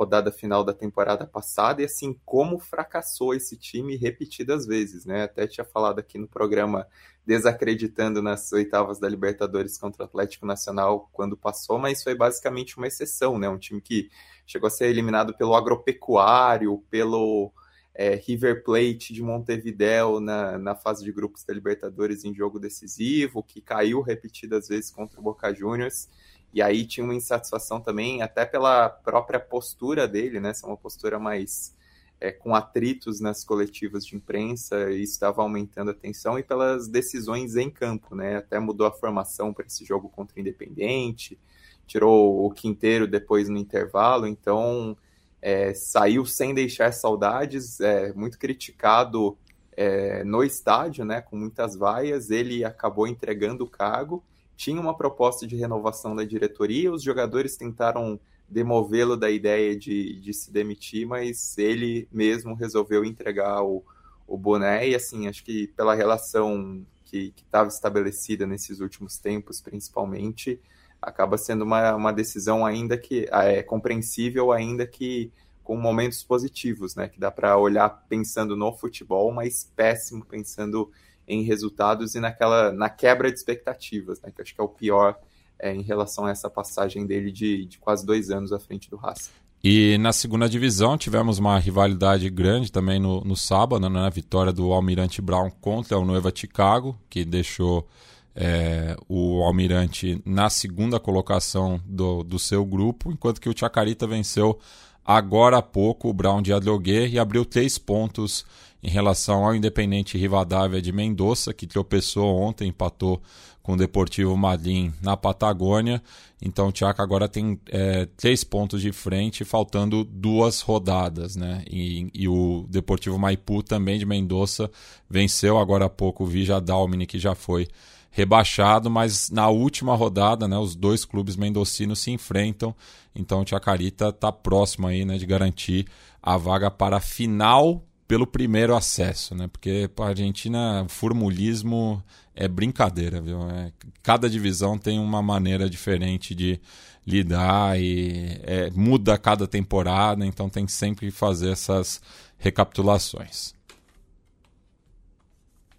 rodada final da temporada passada e assim como fracassou esse time repetidas vezes, né? Até tinha falado aqui no programa desacreditando nas oitavas da Libertadores contra o Atlético Nacional quando passou, mas foi basicamente uma exceção, né? Um time que chegou a ser eliminado pelo Agropecuário, pelo é, River Plate de Montevideo na, na fase de grupos da Libertadores em jogo decisivo, que caiu repetidas vezes contra o Boca Juniors e aí tinha uma insatisfação também, até pela própria postura dele, né? Ser uma postura mais é, com atritos nas coletivas de imprensa, e estava aumentando a tensão, e pelas decisões em campo, né? Até mudou a formação para esse jogo contra o Independente, tirou o Quinteiro depois no intervalo, então é, saiu sem deixar saudades, é, muito criticado é, no estádio, né? Com muitas vaias, ele acabou entregando o cargo tinha uma proposta de renovação da diretoria, os jogadores tentaram demovê-lo da ideia de, de se demitir, mas ele mesmo resolveu entregar o, o boné e assim, acho que pela relação que estava estabelecida nesses últimos tempos, principalmente, acaba sendo uma, uma decisão ainda que é compreensível, ainda que com momentos positivos, né? Que dá para olhar pensando no futebol, mas péssimo pensando em resultados e naquela na quebra de expectativas, né? Que acho que é o pior é, em relação a essa passagem dele de, de quase dois anos à frente do Racing. E na segunda divisão tivemos uma rivalidade grande também no, no sábado, né, na vitória do Almirante Brown contra o Nueva Chicago, que deixou é, o Almirante na segunda colocação do, do seu grupo, enquanto que o Chacarita venceu agora há pouco o Brown de Adloguer e abriu três pontos em relação ao Independente Rivadavia de Mendoza, que tropeçou ontem, empatou com o Deportivo Madrid na Patagônia. Então o Tchaca agora tem é, três pontos de frente, faltando duas rodadas. Né? E, e, o Deportivo Maipu também de Mendoza venceu agora há pouco o Vija Dalmine, que já foi rebaixado, mas na última rodada, né, os dois clubes mendocinos se enfrentam, então o Chacarita está próximo aí, né, de garantir a vaga para a final pelo primeiro acesso, né? Porque para a Argentina, formulismo é brincadeira, viu? É, cada divisão tem uma maneira diferente de lidar e é, muda cada temporada, então tem sempre que fazer essas recapitulações.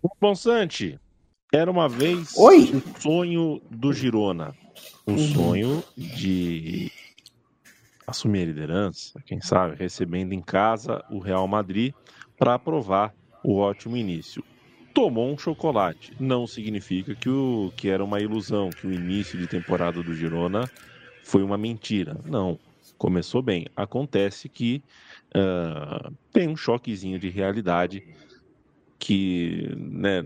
O Bonsante, era uma vez Oi? um sonho do Girona. Um uhum. sonho de assumir a liderança, quem sabe, recebendo em casa o Real Madrid para aprovar o ótimo início. Tomou um chocolate. Não significa que, o, que era uma ilusão, que o início de temporada do Girona foi uma mentira. Não. começou bem. Acontece que uh, tem um choquezinho de realidade que né,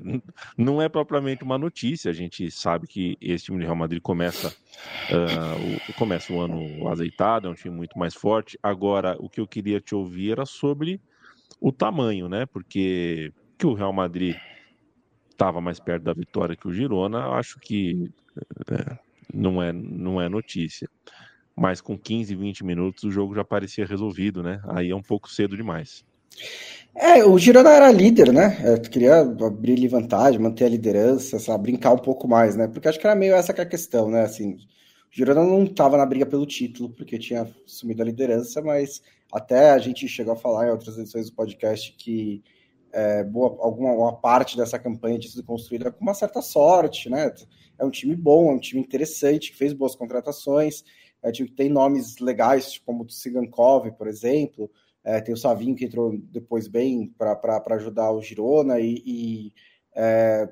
não é propriamente uma notícia. A gente sabe que esse time do Real Madrid começa, uh, o, começa o ano azeitado, é um time muito mais forte. Agora, o que eu queria te ouvir era sobre o tamanho, né? Porque que o Real Madrid estava mais perto da vitória que o Girona, acho que é, não, é, não é notícia. Mas com 15, 20 minutos o jogo já parecia resolvido, né? Aí é um pouco cedo demais. É, o Girona era líder, né? Eu queria abrir vantagem, manter a liderança, brincar um pouco mais, né? Porque acho que era meio essa que é a questão, né? Assim, o Girona não estava na briga pelo título, porque tinha assumido a liderança, mas até a gente chegou a falar em outras edições do podcast que é, boa, alguma uma parte dessa campanha tinha sido construída com uma certa sorte, né? É um time bom, é um time interessante, que fez boas contratações, é um time que tem nomes legais, como o Sigankov, por exemplo, é, tem o Savinho que entrou depois bem para ajudar o Girona e, e é,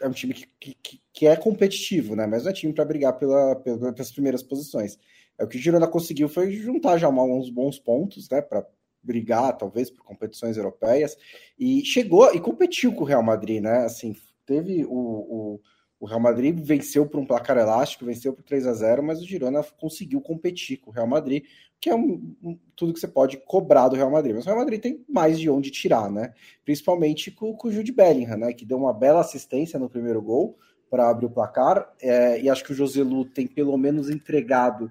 é, um time que, que, que, é competitivo, né? Mas não é time para brigar pela, pela, pelas primeiras posições. É, o que o Girona conseguiu foi juntar já uns bons pontos, né? Para brigar, talvez, por competições europeias. E chegou e competiu com o Real Madrid, né? Assim, teve o, o o Real Madrid venceu por um placar elástico, venceu por 3 a 0 mas o Girona conseguiu competir com o Real Madrid, que é um, um, tudo que você pode cobrar do Real Madrid. Mas o Real Madrid tem mais de onde tirar, né? Principalmente com, com o Jude Bellingham, né? Que deu uma bela assistência no primeiro gol para abrir o placar. É, e acho que o Joselu tem pelo menos entregado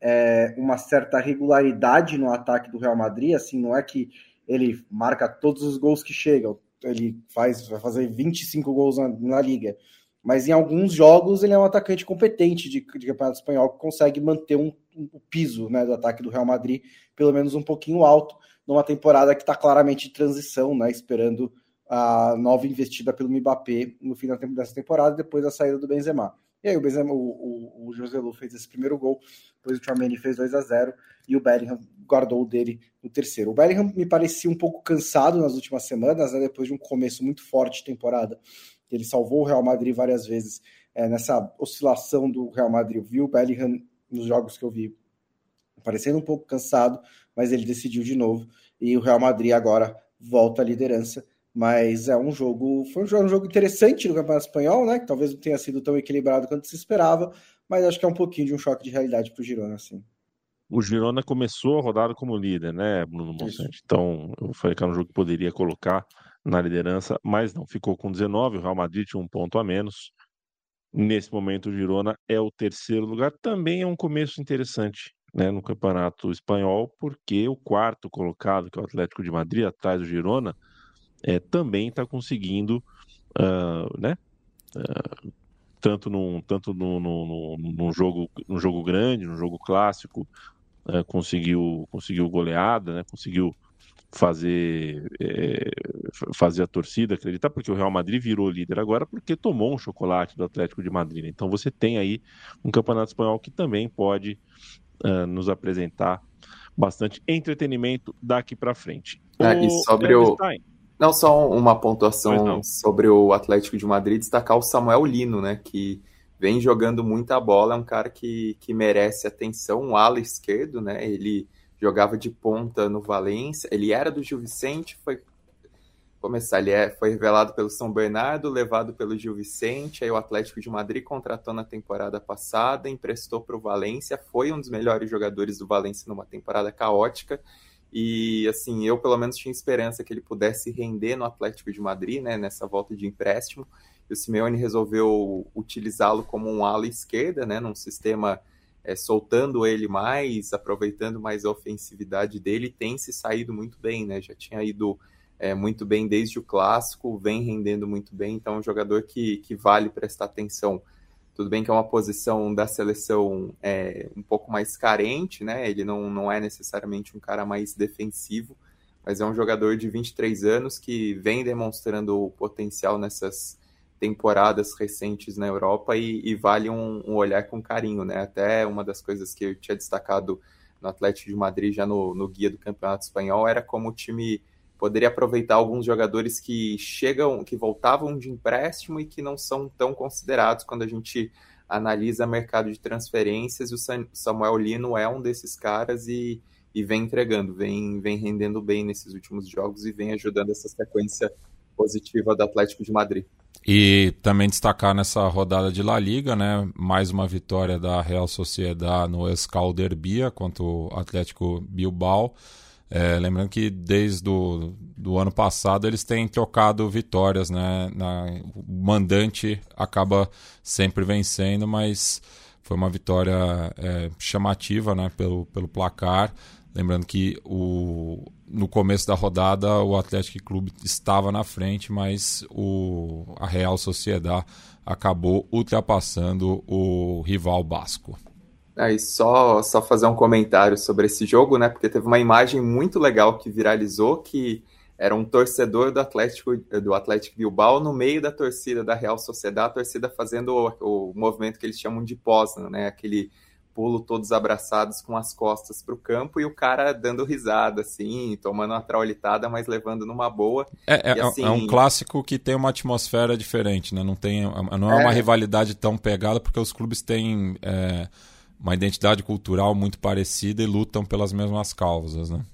é, uma certa regularidade no ataque do Real Madrid. Assim, não é que ele marca todos os gols que chegam, ele faz, vai fazer 25 gols na, na liga mas em alguns jogos ele é um atacante competente de, de campeonato espanhol que consegue manter um, um, o piso né, do ataque do Real Madrid, pelo menos um pouquinho alto, numa temporada que está claramente de transição, né, esperando a nova investida pelo Mbappé no final dessa temporada, depois da saída do Benzema. E aí o Benzema, o, o, o José Lu fez esse primeiro gol, depois o Chouameni fez 2 a 0 e o Bellingham guardou o dele no terceiro. O Bellingham me parecia um pouco cansado nas últimas semanas, né, depois de um começo muito forte de temporada ele salvou o Real Madrid várias vezes é, nessa oscilação do Real Madrid. Viu o Bellingham nos jogos que eu vi parecendo um pouco cansado, mas ele decidiu de novo e o Real Madrid agora volta à liderança. Mas é um jogo, foi um jogo, um jogo interessante no Campeonato Espanhol, né? Que talvez não tenha sido tão equilibrado quanto se esperava, mas acho que é um pouquinho de um choque de realidade para o Girona, assim. O Girona começou a rodada como líder, né, Bruno Monsanto? Então, eu falei que era um jogo que poderia colocar na liderança, mas não, ficou com 19, o Real Madrid um ponto a menos. Nesse momento, o Girona é o terceiro lugar. Também é um começo interessante né, no Campeonato Espanhol, porque o quarto colocado, que é o Atlético de Madrid, atrás do Girona, é, também está conseguindo, uh, né, uh, tanto, num, tanto no, no, num, jogo, num jogo grande, num jogo clássico, uh, conseguiu, conseguiu goleada, né, conseguiu fazer é, fazer a torcida acreditar, porque o Real Madrid virou líder agora porque tomou um chocolate do Atlético de Madrid. Né? Então você tem aí um campeonato espanhol que também pode uh, nos apresentar bastante entretenimento daqui para frente. O e sobre o não só uma pontuação sobre o Atlético de Madrid destacar o Samuel Lino, né, que vem jogando muita bola, é um cara que, que merece atenção, um ala esquerdo, né? Ele jogava de ponta no Valência. Ele era do Gil Vicente, foi começar, ele é, foi revelado pelo São Bernardo, levado pelo Gil Vicente, aí o Atlético de Madrid contratou na temporada passada, emprestou para o Valência, foi um dos melhores jogadores do Valência numa temporada caótica. E assim, eu pelo menos tinha esperança que ele pudesse render no Atlético de Madrid, né, nessa volta de empréstimo. E o Simeone resolveu utilizá-lo como um ala esquerda, né, num sistema é, soltando ele mais, aproveitando mais a ofensividade dele, tem se saído muito bem, né? Já tinha ido é, muito bem desde o clássico, vem rendendo muito bem, então é um jogador que, que vale prestar atenção. Tudo bem que é uma posição da seleção é, um pouco mais carente, né? Ele não, não é necessariamente um cara mais defensivo, mas é um jogador de 23 anos que vem demonstrando o potencial nessas temporadas recentes na Europa e, e vale um, um, olhar com carinho, né? Até uma das coisas que eu tinha destacado no Atlético de Madrid já no, no guia do Campeonato Espanhol era como o time poderia aproveitar alguns jogadores que chegam, que voltavam de empréstimo e que não são tão considerados quando a gente analisa mercado de transferências o Samuel Lino é um desses caras e, e vem entregando, vem, vem rendendo bem nesses últimos jogos e vem ajudando essa sequência positiva do Atlético de Madrid. E também destacar nessa rodada de La Liga, né, mais uma vitória da Real Sociedad no Escal Derbia contra o Atlético Bilbao. É, lembrando que desde o do ano passado eles têm trocado vitórias, né? Na, o mandante acaba sempre vencendo, mas foi uma vitória é, chamativa né? pelo, pelo placar. Lembrando que o, no começo da rodada o Atlético Clube estava na frente, mas o, a Real Sociedade acabou ultrapassando o rival basco. Aí só, só fazer um comentário sobre esse jogo, né? Porque teve uma imagem muito legal que viralizou que era um torcedor do Atlético do Atlético Bilbao no meio da torcida da Real Sociedade, a torcida fazendo o, o movimento que eles chamam de posna, né? Aquele pulo todos abraçados com as costas para o campo e o cara dando risada, assim, tomando uma traulitada, mas levando numa boa. É, é, assim... é, um clássico que tem uma atmosfera diferente, né? Não, tem, não é, é uma rivalidade tão pegada, porque os clubes têm é, uma identidade cultural muito parecida e lutam pelas mesmas causas, né?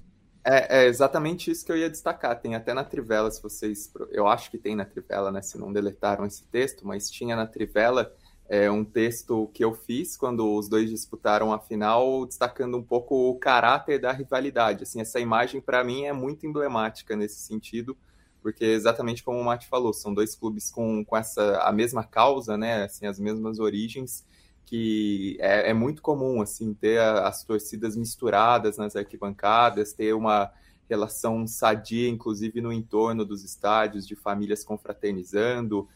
É, é, exatamente isso que eu ia destacar. Tem até na Trivela, se vocês. Eu acho que tem na Trivela, né? Se não deletaram esse texto, mas tinha na Trivela é, um texto que eu fiz quando os dois disputaram a final, destacando um pouco o caráter da rivalidade. Assim, essa imagem, para mim, é muito emblemática nesse sentido, porque exatamente como o Mate falou, são dois clubes com, com essa, a mesma causa, né? Assim, as mesmas origens que é, é, muito comum assim ter as torcidas misturadas nas arquibancadas, ter uma relação sadia, inclusive no entorno dos estádios, de famílias confraternizando,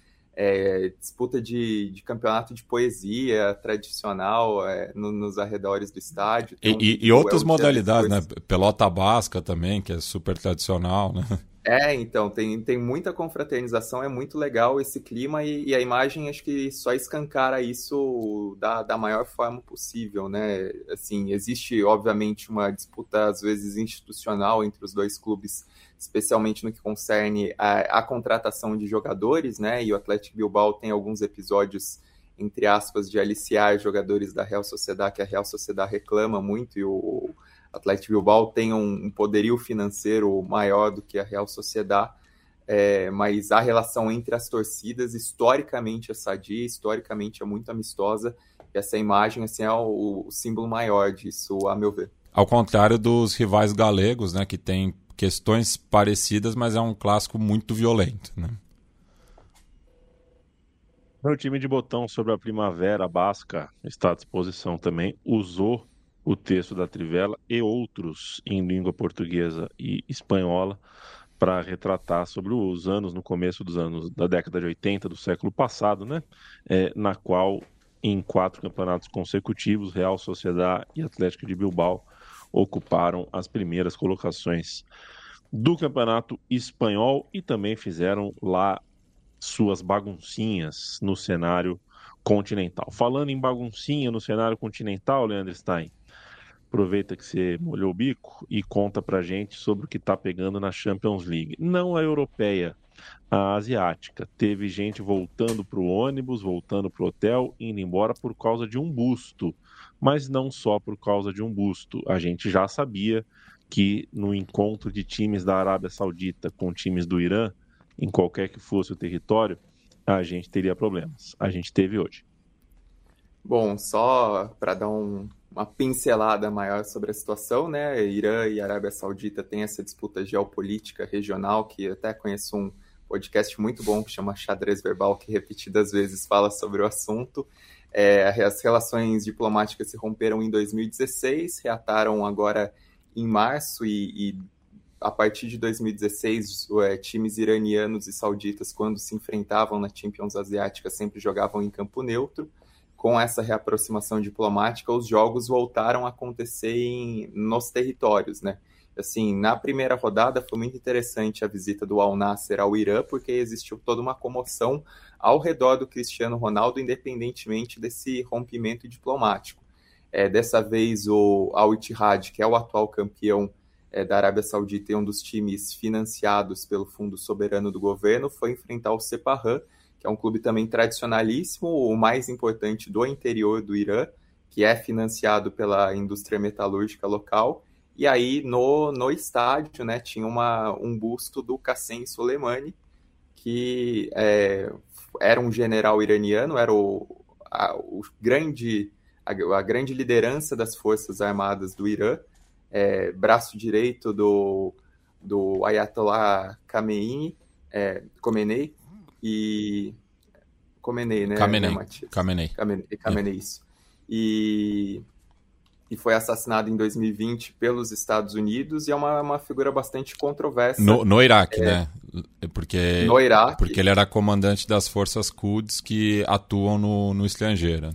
é, disputa de, de, campeonato de poesia tradicional é, no, nos arredores do estádio. E, um e, e outras modalidades, né? Pelota basca também, que é super tradicional, né? É, então, tem, tem muita confraternização, é muito legal esse clima e, e a imagem acho que só escancara isso da, da maior forma possível, né? Assim, existe, obviamente, uma disputa, às vezes, institucional entre os dois clubes, especialmente no que concerne a, a contratação de jogadores, né? E o Atlético Bilbao tem alguns episódios, entre aspas, de aliciar jogadores da Real Sociedade, que a Real Sociedade reclama muito e o Atlético Bilbao tem um, poderio financeiro maior do que a Real Sociedade, é, mas a relação entre as torcidas historicamente é sadia, historicamente é muito amistosa, e essa imagem assim, é o, o símbolo maior disso, a meu ver. Ao contrário dos rivais galegos, né, que tem questões parecidas, mas é um clássico muito violento, né? O time de botão sobre a Primavera Basca está à disposição também. Usou o texto da Trivela e outros em língua portuguesa e espanhola para retratar sobre os anos no começo dos anos da década de 80 do século passado, né? É, na qual em quatro campeonatos consecutivos Real Sociedade e Atlético de Bilbao ocuparam as primeiras colocações do campeonato espanhol e também fizeram lá suas baguncinhas no cenário continental. Falando em baguncinha no cenário continental, Leandro Stein, aproveita que você molhou o bico e conta pra gente sobre o que tá pegando na Champions League. Não a europeia, a asiática. Teve gente voltando pro ônibus, voltando pro hotel, indo embora por causa de um busto. Mas não só por causa de um busto. A gente já sabia que no encontro de times da Arábia Saudita com times do Irã, em qualquer que fosse o território, a gente teria problemas. A gente teve hoje. Bom, só para dar um, uma pincelada maior sobre a situação, né? Irã e Arábia Saudita têm essa disputa geopolítica regional, que até conheço um podcast muito bom que chama Xadrez Verbal, que repetidas vezes fala sobre o assunto. É, as relações diplomáticas se romperam em 2016, reataram agora em março e, e a partir de 2016, é, times iranianos e sauditas, quando se enfrentavam na Champions Asiática, sempre jogavam em campo neutro com essa reaproximação diplomática, os jogos voltaram a acontecer em, nos territórios, né? Assim, na primeira rodada foi muito interessante a visita do Al Nasser ao Irã, porque existiu toda uma comoção ao redor do Cristiano Ronaldo, independentemente desse rompimento diplomático. É, dessa vez, o Al Ittihad, que é o atual campeão é, da Arábia Saudita e um dos times financiados pelo Fundo Soberano do Governo, foi enfrentar o Sepahan, que é um clube também tradicionalíssimo, o mais importante do interior do Irã, que é financiado pela indústria metalúrgica local. E aí no, no estádio né, tinha uma, um busto do Qassem Soleimani, que é, era um general iraniano, era o, a, o grande, a, a, grande liderança das forças armadas do Irã, é, braço direito do, do Ayatollah Khamenei, é, Khomeini e Khamenei, né? Khamenei. Né, Khamenei. Khamenei, Khamenei isso. E, e foi assassinado em 2020 pelos Estados Unidos e é uma, uma figura bastante controversa. No, no Iraque, é, né? Porque, no Iraque. Porque ele era comandante das forças Quds que atuam no, no estrangeiro, né?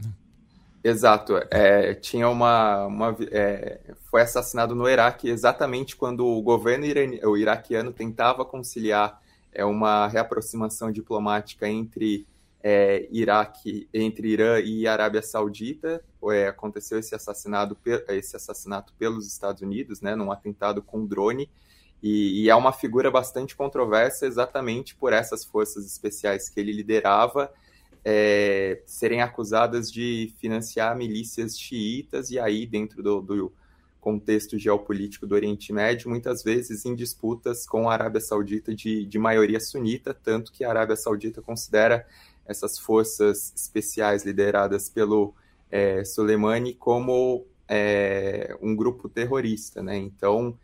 Exato. É, tinha uma. uma é, foi assassinado no Iraque exatamente quando o governo irani, o iraquiano tentava conciliar é, uma reaproximação diplomática entre é, Iraque, entre Irã e Arábia Saudita. É, aconteceu esse assassinato, esse assassinato pelos Estados Unidos, né, num atentado com drone. E, e é uma figura bastante controversa exatamente por essas forças especiais que ele liderava é, serem acusadas de financiar milícias xiitas, e aí, dentro do, do, contexto geopolítico do Oriente Médio, muitas vezes em disputas com a Arábia Saudita de, de maioria sunita, tanto que a Arábia Saudita considera essas forças especiais lideradas pelo é, Soleimani como é, um grupo terrorista, né? Então,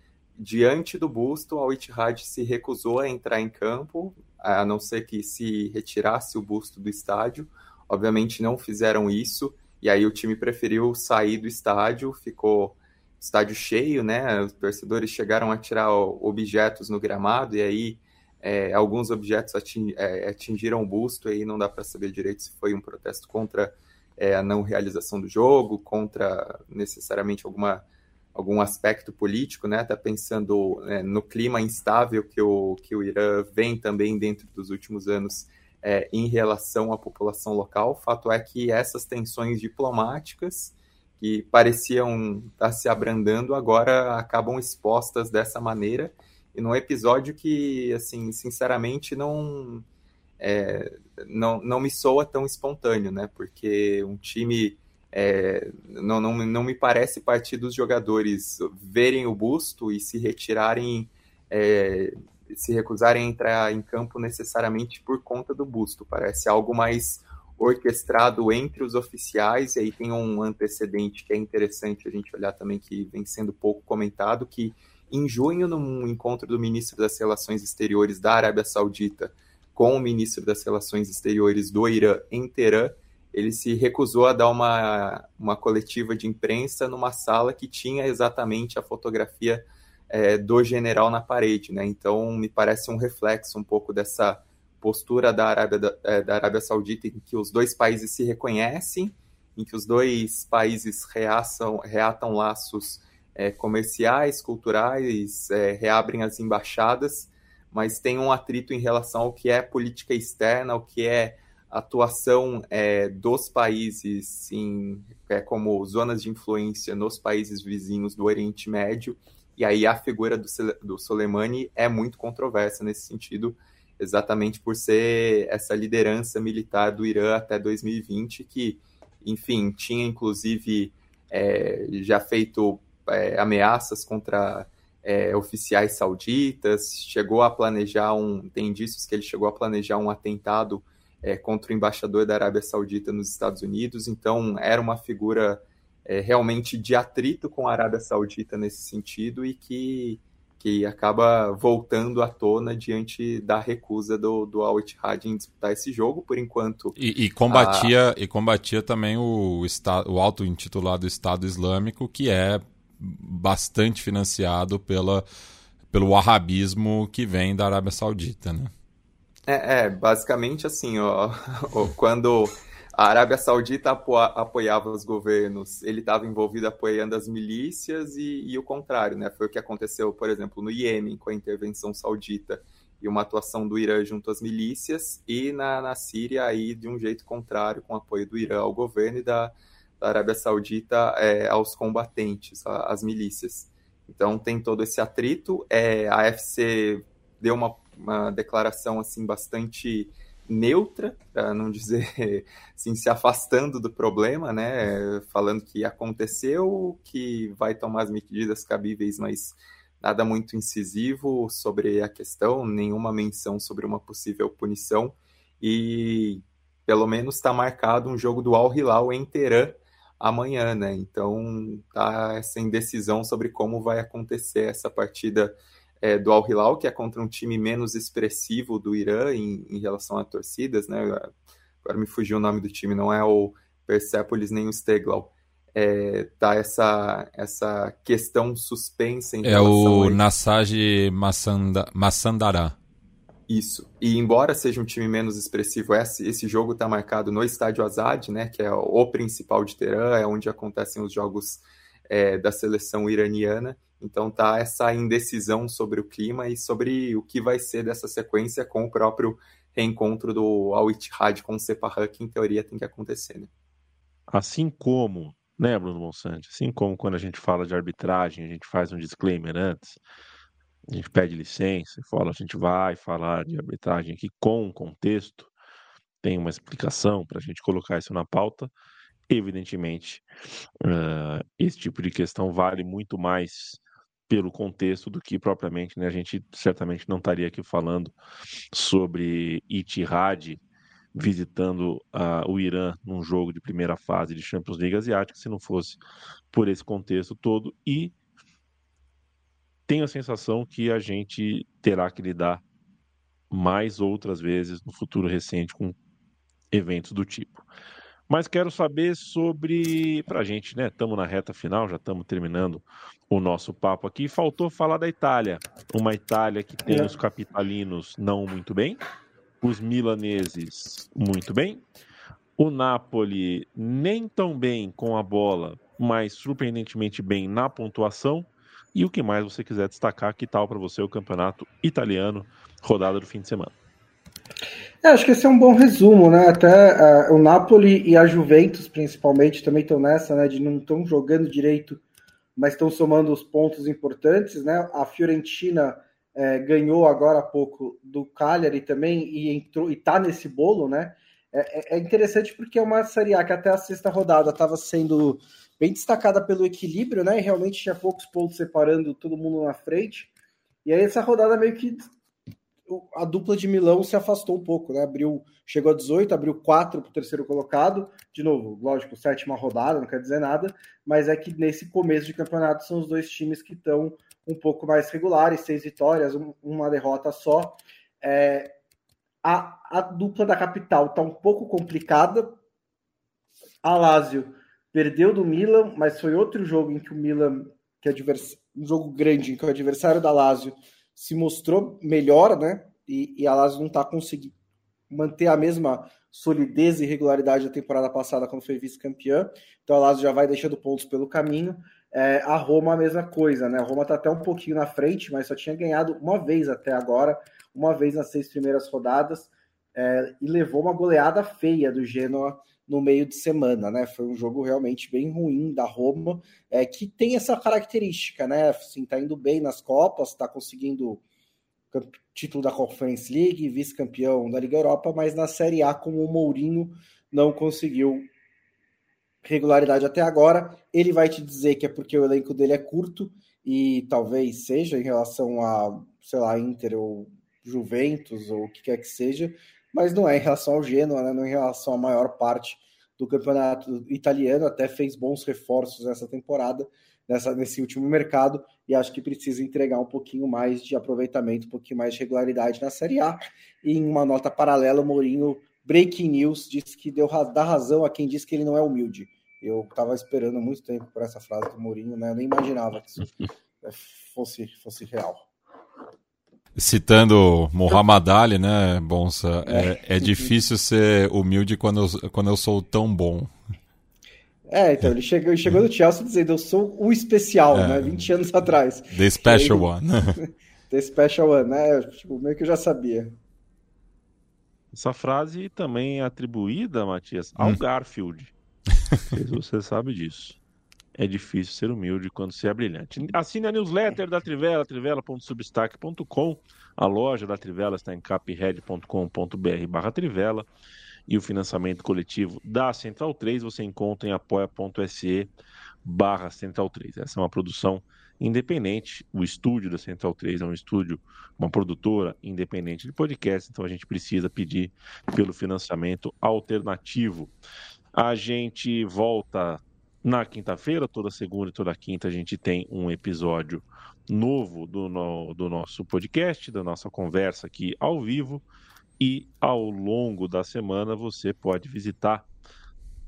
diante do busto, Al Ittihad se recusou a entrar em campo, a não ser que se retirasse o busto do estádio. Obviamente não fizeram isso, e aí o time preferiu sair do estádio, ficou estádio cheio, né? Os torcedores chegaram a tirar objetos no gramado, e aí é, alguns objetos é, atingiram o busto, e aí não dá para saber direito se foi um protesto contra é, a não realização do jogo, contra necessariamente alguma algum aspecto político, né? Tá pensando é, no clima instável que o, que o Irã vem também dentro dos últimos anos é, em relação à população local. Fato é que essas tensões diplomáticas que pareciam estar tá se abrandando agora acabam expostas dessa maneira e num episódio que, assim, sinceramente não é, não, não me soa tão espontâneo, né? Porque um time é, não, não, não me parece partir dos jogadores verem o busto e se retirarem, é, se recusarem a entrar em campo necessariamente por conta do busto. Parece algo mais orquestrado entre os oficiais, e aí tem um antecedente que é interessante a gente olhar também, que vem sendo pouco comentado, que em junho, num encontro do ministro das Relações Exteriores da Arábia Saudita com o ministro das Relações Exteriores do Irã em Teherã, ele se recusou a dar uma, uma coletiva de imprensa numa sala que tinha exatamente a fotografia é, do general na parede, né? Então, me parece um reflexo um pouco dessa postura da Arábia, da, é, da Arábia Saudita em que os dois países se reconhecem, em que os dois países reaçam, reatam laços é, comerciais, culturais, é, reabrem as embaixadas, mas tem um atrito em relação ao que é política externa, ao que é atuação é, dos países em, é, como zonas de influência nos países vizinhos do Oriente Médio, e aí a figura do, do Soleimani é muito controversa nesse sentido, exatamente por ser essa liderança militar do Irã até 2020, que, enfim, tinha inclusive é, já feito é, ameaças contra é, oficiais sauditas, chegou a planejar um. Tem indícios que ele chegou a planejar um atentado é, contra o embaixador da Arábia Saudita nos Estados Unidos, então era uma figura é, realmente de atrito com a Arábia Saudita nesse sentido e que, que acaba voltando à tona diante da recusa do, do Al Ittihad em disputar esse jogo, por enquanto. E, e combatia, a... e combatia também o, o auto-intitulado Estado Islâmico, que é bastante financiado pela, pelo wahhabismo que vem da Arábia Saudita, né? É, é, basicamente assim, ó, quando a Arábia Saudita apo apoiava os governos, ele estava envolvido apoiando as milícias e, e, o contrário, né? Foi o que aconteceu, por exemplo, no Iêmen, com a intervenção saudita e uma atuação do Irã junto às milícias, e na, na Síria, aí, de um jeito contrário, com o apoio do Irã ao governo e da, da Arábia Saudita é, aos combatentes, às milícias. Então tem todo esse atrito. É, a FC deu uma uma declaração assim bastante neutra, para não dizer assim, se afastando do problema, né? Falando que aconteceu, que vai tomar as medidas cabíveis, mas nada muito incisivo sobre a questão, nenhuma menção sobre uma possível punição e pelo menos está marcado um jogo do Al Hilal em Teherã amanhã, né? Então tá essa indecisão sobre como vai acontecer essa partida é, do Al Hilal, que é contra um time menos expressivo do Irã em, em relação a torcidas, né? Agora me fugiu o nome do time, não é o Persepolis nem o Steglau é, tá essa, essa questão suspensa em É o a... Massanda, Massandará. Isso. E embora seja um time menos expressivo, esse, esse jogo está marcado no estádio Azad, né, que é o principal de Teherã, é onde acontecem os jogos é, da seleção iraniana. Então tá essa indecisão sobre o clima e sobre o que vai ser dessa sequência com o próprio reencontro do Al Ittihad com o Sepahã, que em teoria tem que acontecer. Né? Assim como né, Bruno Monsanto? Assim como quando a gente fala de arbitragem, a gente faz um disclaimer antes, a gente pede licença, fala, a gente vai falar de arbitragem aqui com contexto, tem uma explicação para a gente colocar isso na pauta. Evidentemente, uh, esse tipo de questão vale muito mais pelo contexto do que propriamente, né? A gente certamente não estaria aqui falando sobre Itihad visitando uh, o Irã num jogo de primeira fase de Champions League Asiática, se não fosse por esse contexto todo. E tenho a sensação que a gente terá que lidar mais outras vezes no futuro recente com eventos do tipo. Mas quero saber sobre. Para a gente, né? Estamos na reta final, já estamos terminando o nosso papo aqui. Faltou falar da Itália. Uma Itália que tem é. os capitalinos não muito bem, os milaneses muito bem. O Napoli nem tão bem com a bola, mas surpreendentemente bem na pontuação. E o que mais você quiser destacar, que tal para você o campeonato italiano, rodada do fim de semana? É, acho que esse é um bom resumo, né? Até uh, o Napoli e a Juventus, principalmente, também estão nessa, né? De não estão jogando direito, mas estão somando os pontos importantes, né? A Fiorentina é, ganhou agora há pouco do Cagliari também e entrou e tá nesse bolo, né? É, é, é interessante porque é uma Série A que até a sexta rodada estava sendo bem destacada pelo equilíbrio, né? E realmente tinha poucos pontos separando todo mundo na frente. E aí essa rodada meio que a dupla de Milão se afastou um pouco, né? Abriu, chegou a 18, abriu 4 para o terceiro colocado. De novo, lógico, sétima rodada, não quer dizer nada, mas é que nesse começo de campeonato são os dois times que estão um pouco mais regulares, seis vitórias, um, uma derrota só. É, a, a, dupla da capital está um pouco complicada. A Lazio perdeu do Milan, mas foi outro jogo em que o Milan, que é um jogo grande, em que o adversário da Lazio se mostrou melhor, né? E, e a Lazio não está conseguindo manter a mesma solidez e regularidade da temporada passada quando foi vice-campeã. Então a Lazio já vai deixando pontos pelo caminho. É, a Roma a mesma coisa, né? A Roma está até um pouquinho na frente, mas só tinha ganhado uma vez até agora, uma vez nas seis primeiras rodadas, é, e levou uma goleada feia do Genoa no meio de semana, né? Foi um jogo realmente bem ruim da Roma, é, que tem essa característica, né? Assim, tá indo bem nas Copas, está conseguindo título da Conference League, vice-campeão da Liga Europa, mas na Série A, como o Mourinho não conseguiu regularidade até agora. Ele vai te dizer que é porque o elenco dele é curto e talvez seja em relação a, sei lá, Inter ou Juventus ou o que quer que seja, mas não é em relação ao Genoa, né? não é em relação à maior parte do campeonato italiano. Até fez bons reforços nessa temporada, nessa, nesse último mercado, e acho que precisa entregar um pouquinho mais de aproveitamento, um pouquinho mais de regularidade na Série A. E em uma nota paralela, o Mourinho Breaking News disse que deu dá razão a quem disse que ele não é humilde. Eu estava esperando muito tempo por essa frase do Mourinho, né? Eu nem imaginava que isso fosse, fosse real. Citando Muhammad Ali, né, Bonsa? É, é difícil ser humilde quando eu, quando eu sou tão bom. É, então, ele chegou, ele chegou no Chelsea dizendo, eu sou o especial, é, né, 20 anos atrás. The Special aí, One. the Special One, né, tipo, meio que eu já sabia. Essa frase também é atribuída, Matias, ao hum. Garfield. você sabe disso. É difícil ser humilde quando se é brilhante. Assine a newsletter da Trivela, trivela.substack.com. A loja da Trivela está em capred.com.br barra Trivela. E o financiamento coletivo da Central 3 você encontra em apoia.se barra Central 3. Essa é uma produção independente. O estúdio da Central 3 é um estúdio, uma produtora independente de podcast, então a gente precisa pedir pelo financiamento alternativo. A gente volta na quinta-feira, toda segunda e toda quinta, a gente tem um episódio novo do, no, do nosso podcast, da nossa conversa aqui ao vivo. E ao longo da semana você pode visitar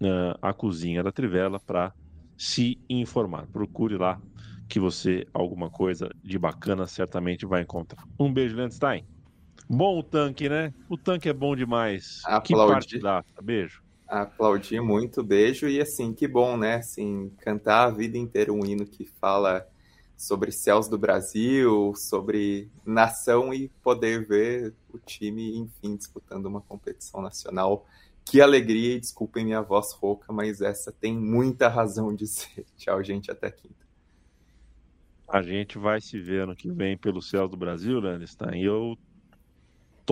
uh, a cozinha da Trivela para se informar. Procure lá que você alguma coisa de bacana certamente vai encontrar. Um beijo, Landstein. Bom o tanque, né? O tanque é bom demais. Aplaudi. Que parte dá? Beijo. Aplaudi muito, beijo e assim, que bom, né? Assim, cantar a vida inteira um hino que fala sobre céus do Brasil, sobre nação e poder ver o time, enfim, disputando uma competição nacional. Que alegria e desculpem minha voz rouca, mas essa tem muita razão de ser. Tchau, gente, até quinta. A gente vai se ver ano que vem pelos céus do Brasil, Landstein. E eu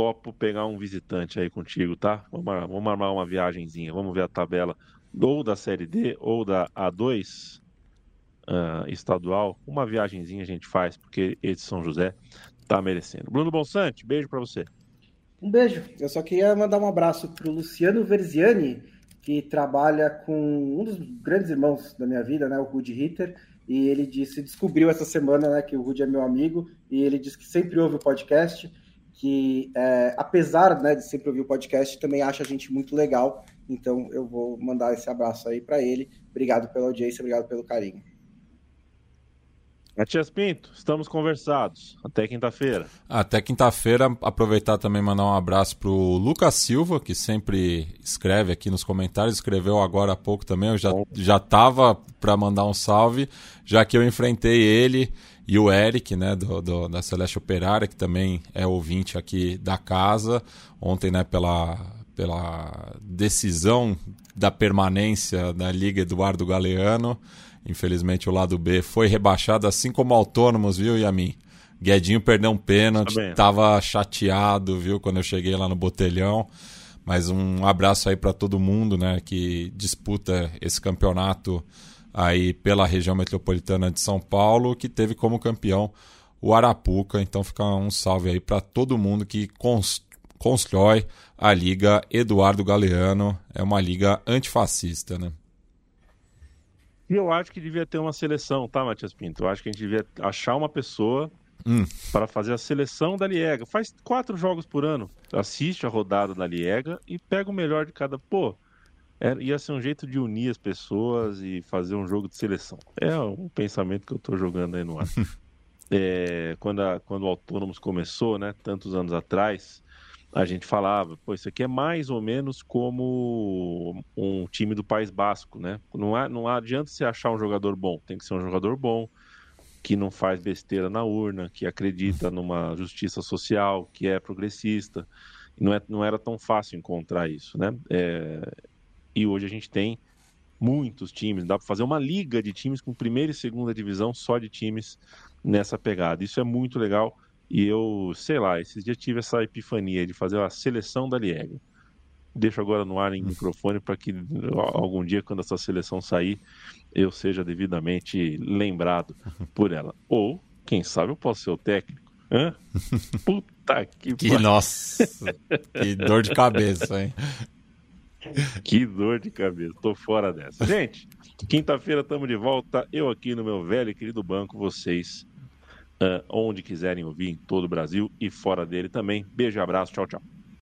topo pegar um visitante aí contigo, tá? Vamos, vamos armar uma viagenzinha, vamos ver a tabela ou da Série D ou da A2 uh, ah, estadual. Uma viagenzinha a gente faz, porque esse São José tá merecendo. Bruno Bonsante, beijo para você. Um beijo. Eu só queria mandar um abraço pro Luciano Verziani, que trabalha com um dos grandes irmãos da minha vida, né, o Rudy Ritter, e ele disse, descobriu essa semana, né, que o Rudy é meu amigo, e ele disse que sempre ouve o podcast, que é, apesar né, de sempre ouvir o podcast, também acha a gente muito legal. Então eu vou mandar esse abraço aí para ele. Obrigado pela audiência, obrigado pelo carinho. Matias Pinto, estamos conversados. Até quinta-feira. Até quinta-feira. Aproveitar também mandar um abraço para o Lucas Silva, que sempre escreve aqui nos comentários. Escreveu agora há pouco também. Eu já, já tava para mandar um salve, já que eu enfrentei ele e o Eric, né, do, do, da Celeste Operária, que também é ouvinte aqui da casa, ontem, né, pela, pela decisão da permanência da Liga Eduardo Galeano. Infelizmente o lado B foi rebaixado, assim como autônomos, viu, Yamin? Guedinho perdeu um pênalti, estava chateado, viu, quando eu cheguei lá no Botelhão. Mas um abraço aí para todo mundo, né, que disputa esse campeonato aí pela região metropolitana de São Paulo, que teve como campeão o Arapuca. Então fica um salve aí para todo mundo que constrói a Liga Eduardo Galeano. É uma liga antifascista, né? E eu acho que devia ter uma seleção, tá, Matias Pinto? Eu acho que a gente devia achar uma pessoa hum. para fazer a seleção da Liega. Faz quatro jogos por ano. Assiste a rodada da Liega e pega o melhor de cada. Pô, é, ia ser um jeito de unir as pessoas e fazer um jogo de seleção. É um pensamento que eu estou jogando aí no ar. é, quando, a, quando o Autônomos começou, né, tantos anos atrás, a gente falava, pô, isso aqui é mais ou menos como um time do País Basco, né? Não, há, não adianta você achar um jogador bom, tem que ser um jogador bom, que não faz besteira na urna, que acredita numa justiça social, que é progressista. Não, é, não era tão fácil encontrar isso, né? É, e hoje a gente tem muitos times, dá para fazer uma liga de times com primeira e segunda divisão só de times nessa pegada. Isso é muito legal e eu, sei lá, esses dias tive essa epifania de fazer a seleção da Liega. Deixo agora no ar em microfone para que algum dia, quando essa seleção sair, eu seja devidamente lembrado por ela. Ou, quem sabe, eu posso ser o técnico. Hã? Puta que Que nossa! que dor de cabeça, hein? Que dor de cabeça, tô fora dessa. Gente, quinta-feira estamos de volta. Eu aqui no meu velho e querido banco, vocês uh, onde quiserem ouvir, em todo o Brasil e fora dele também. Beijo, abraço, tchau, tchau.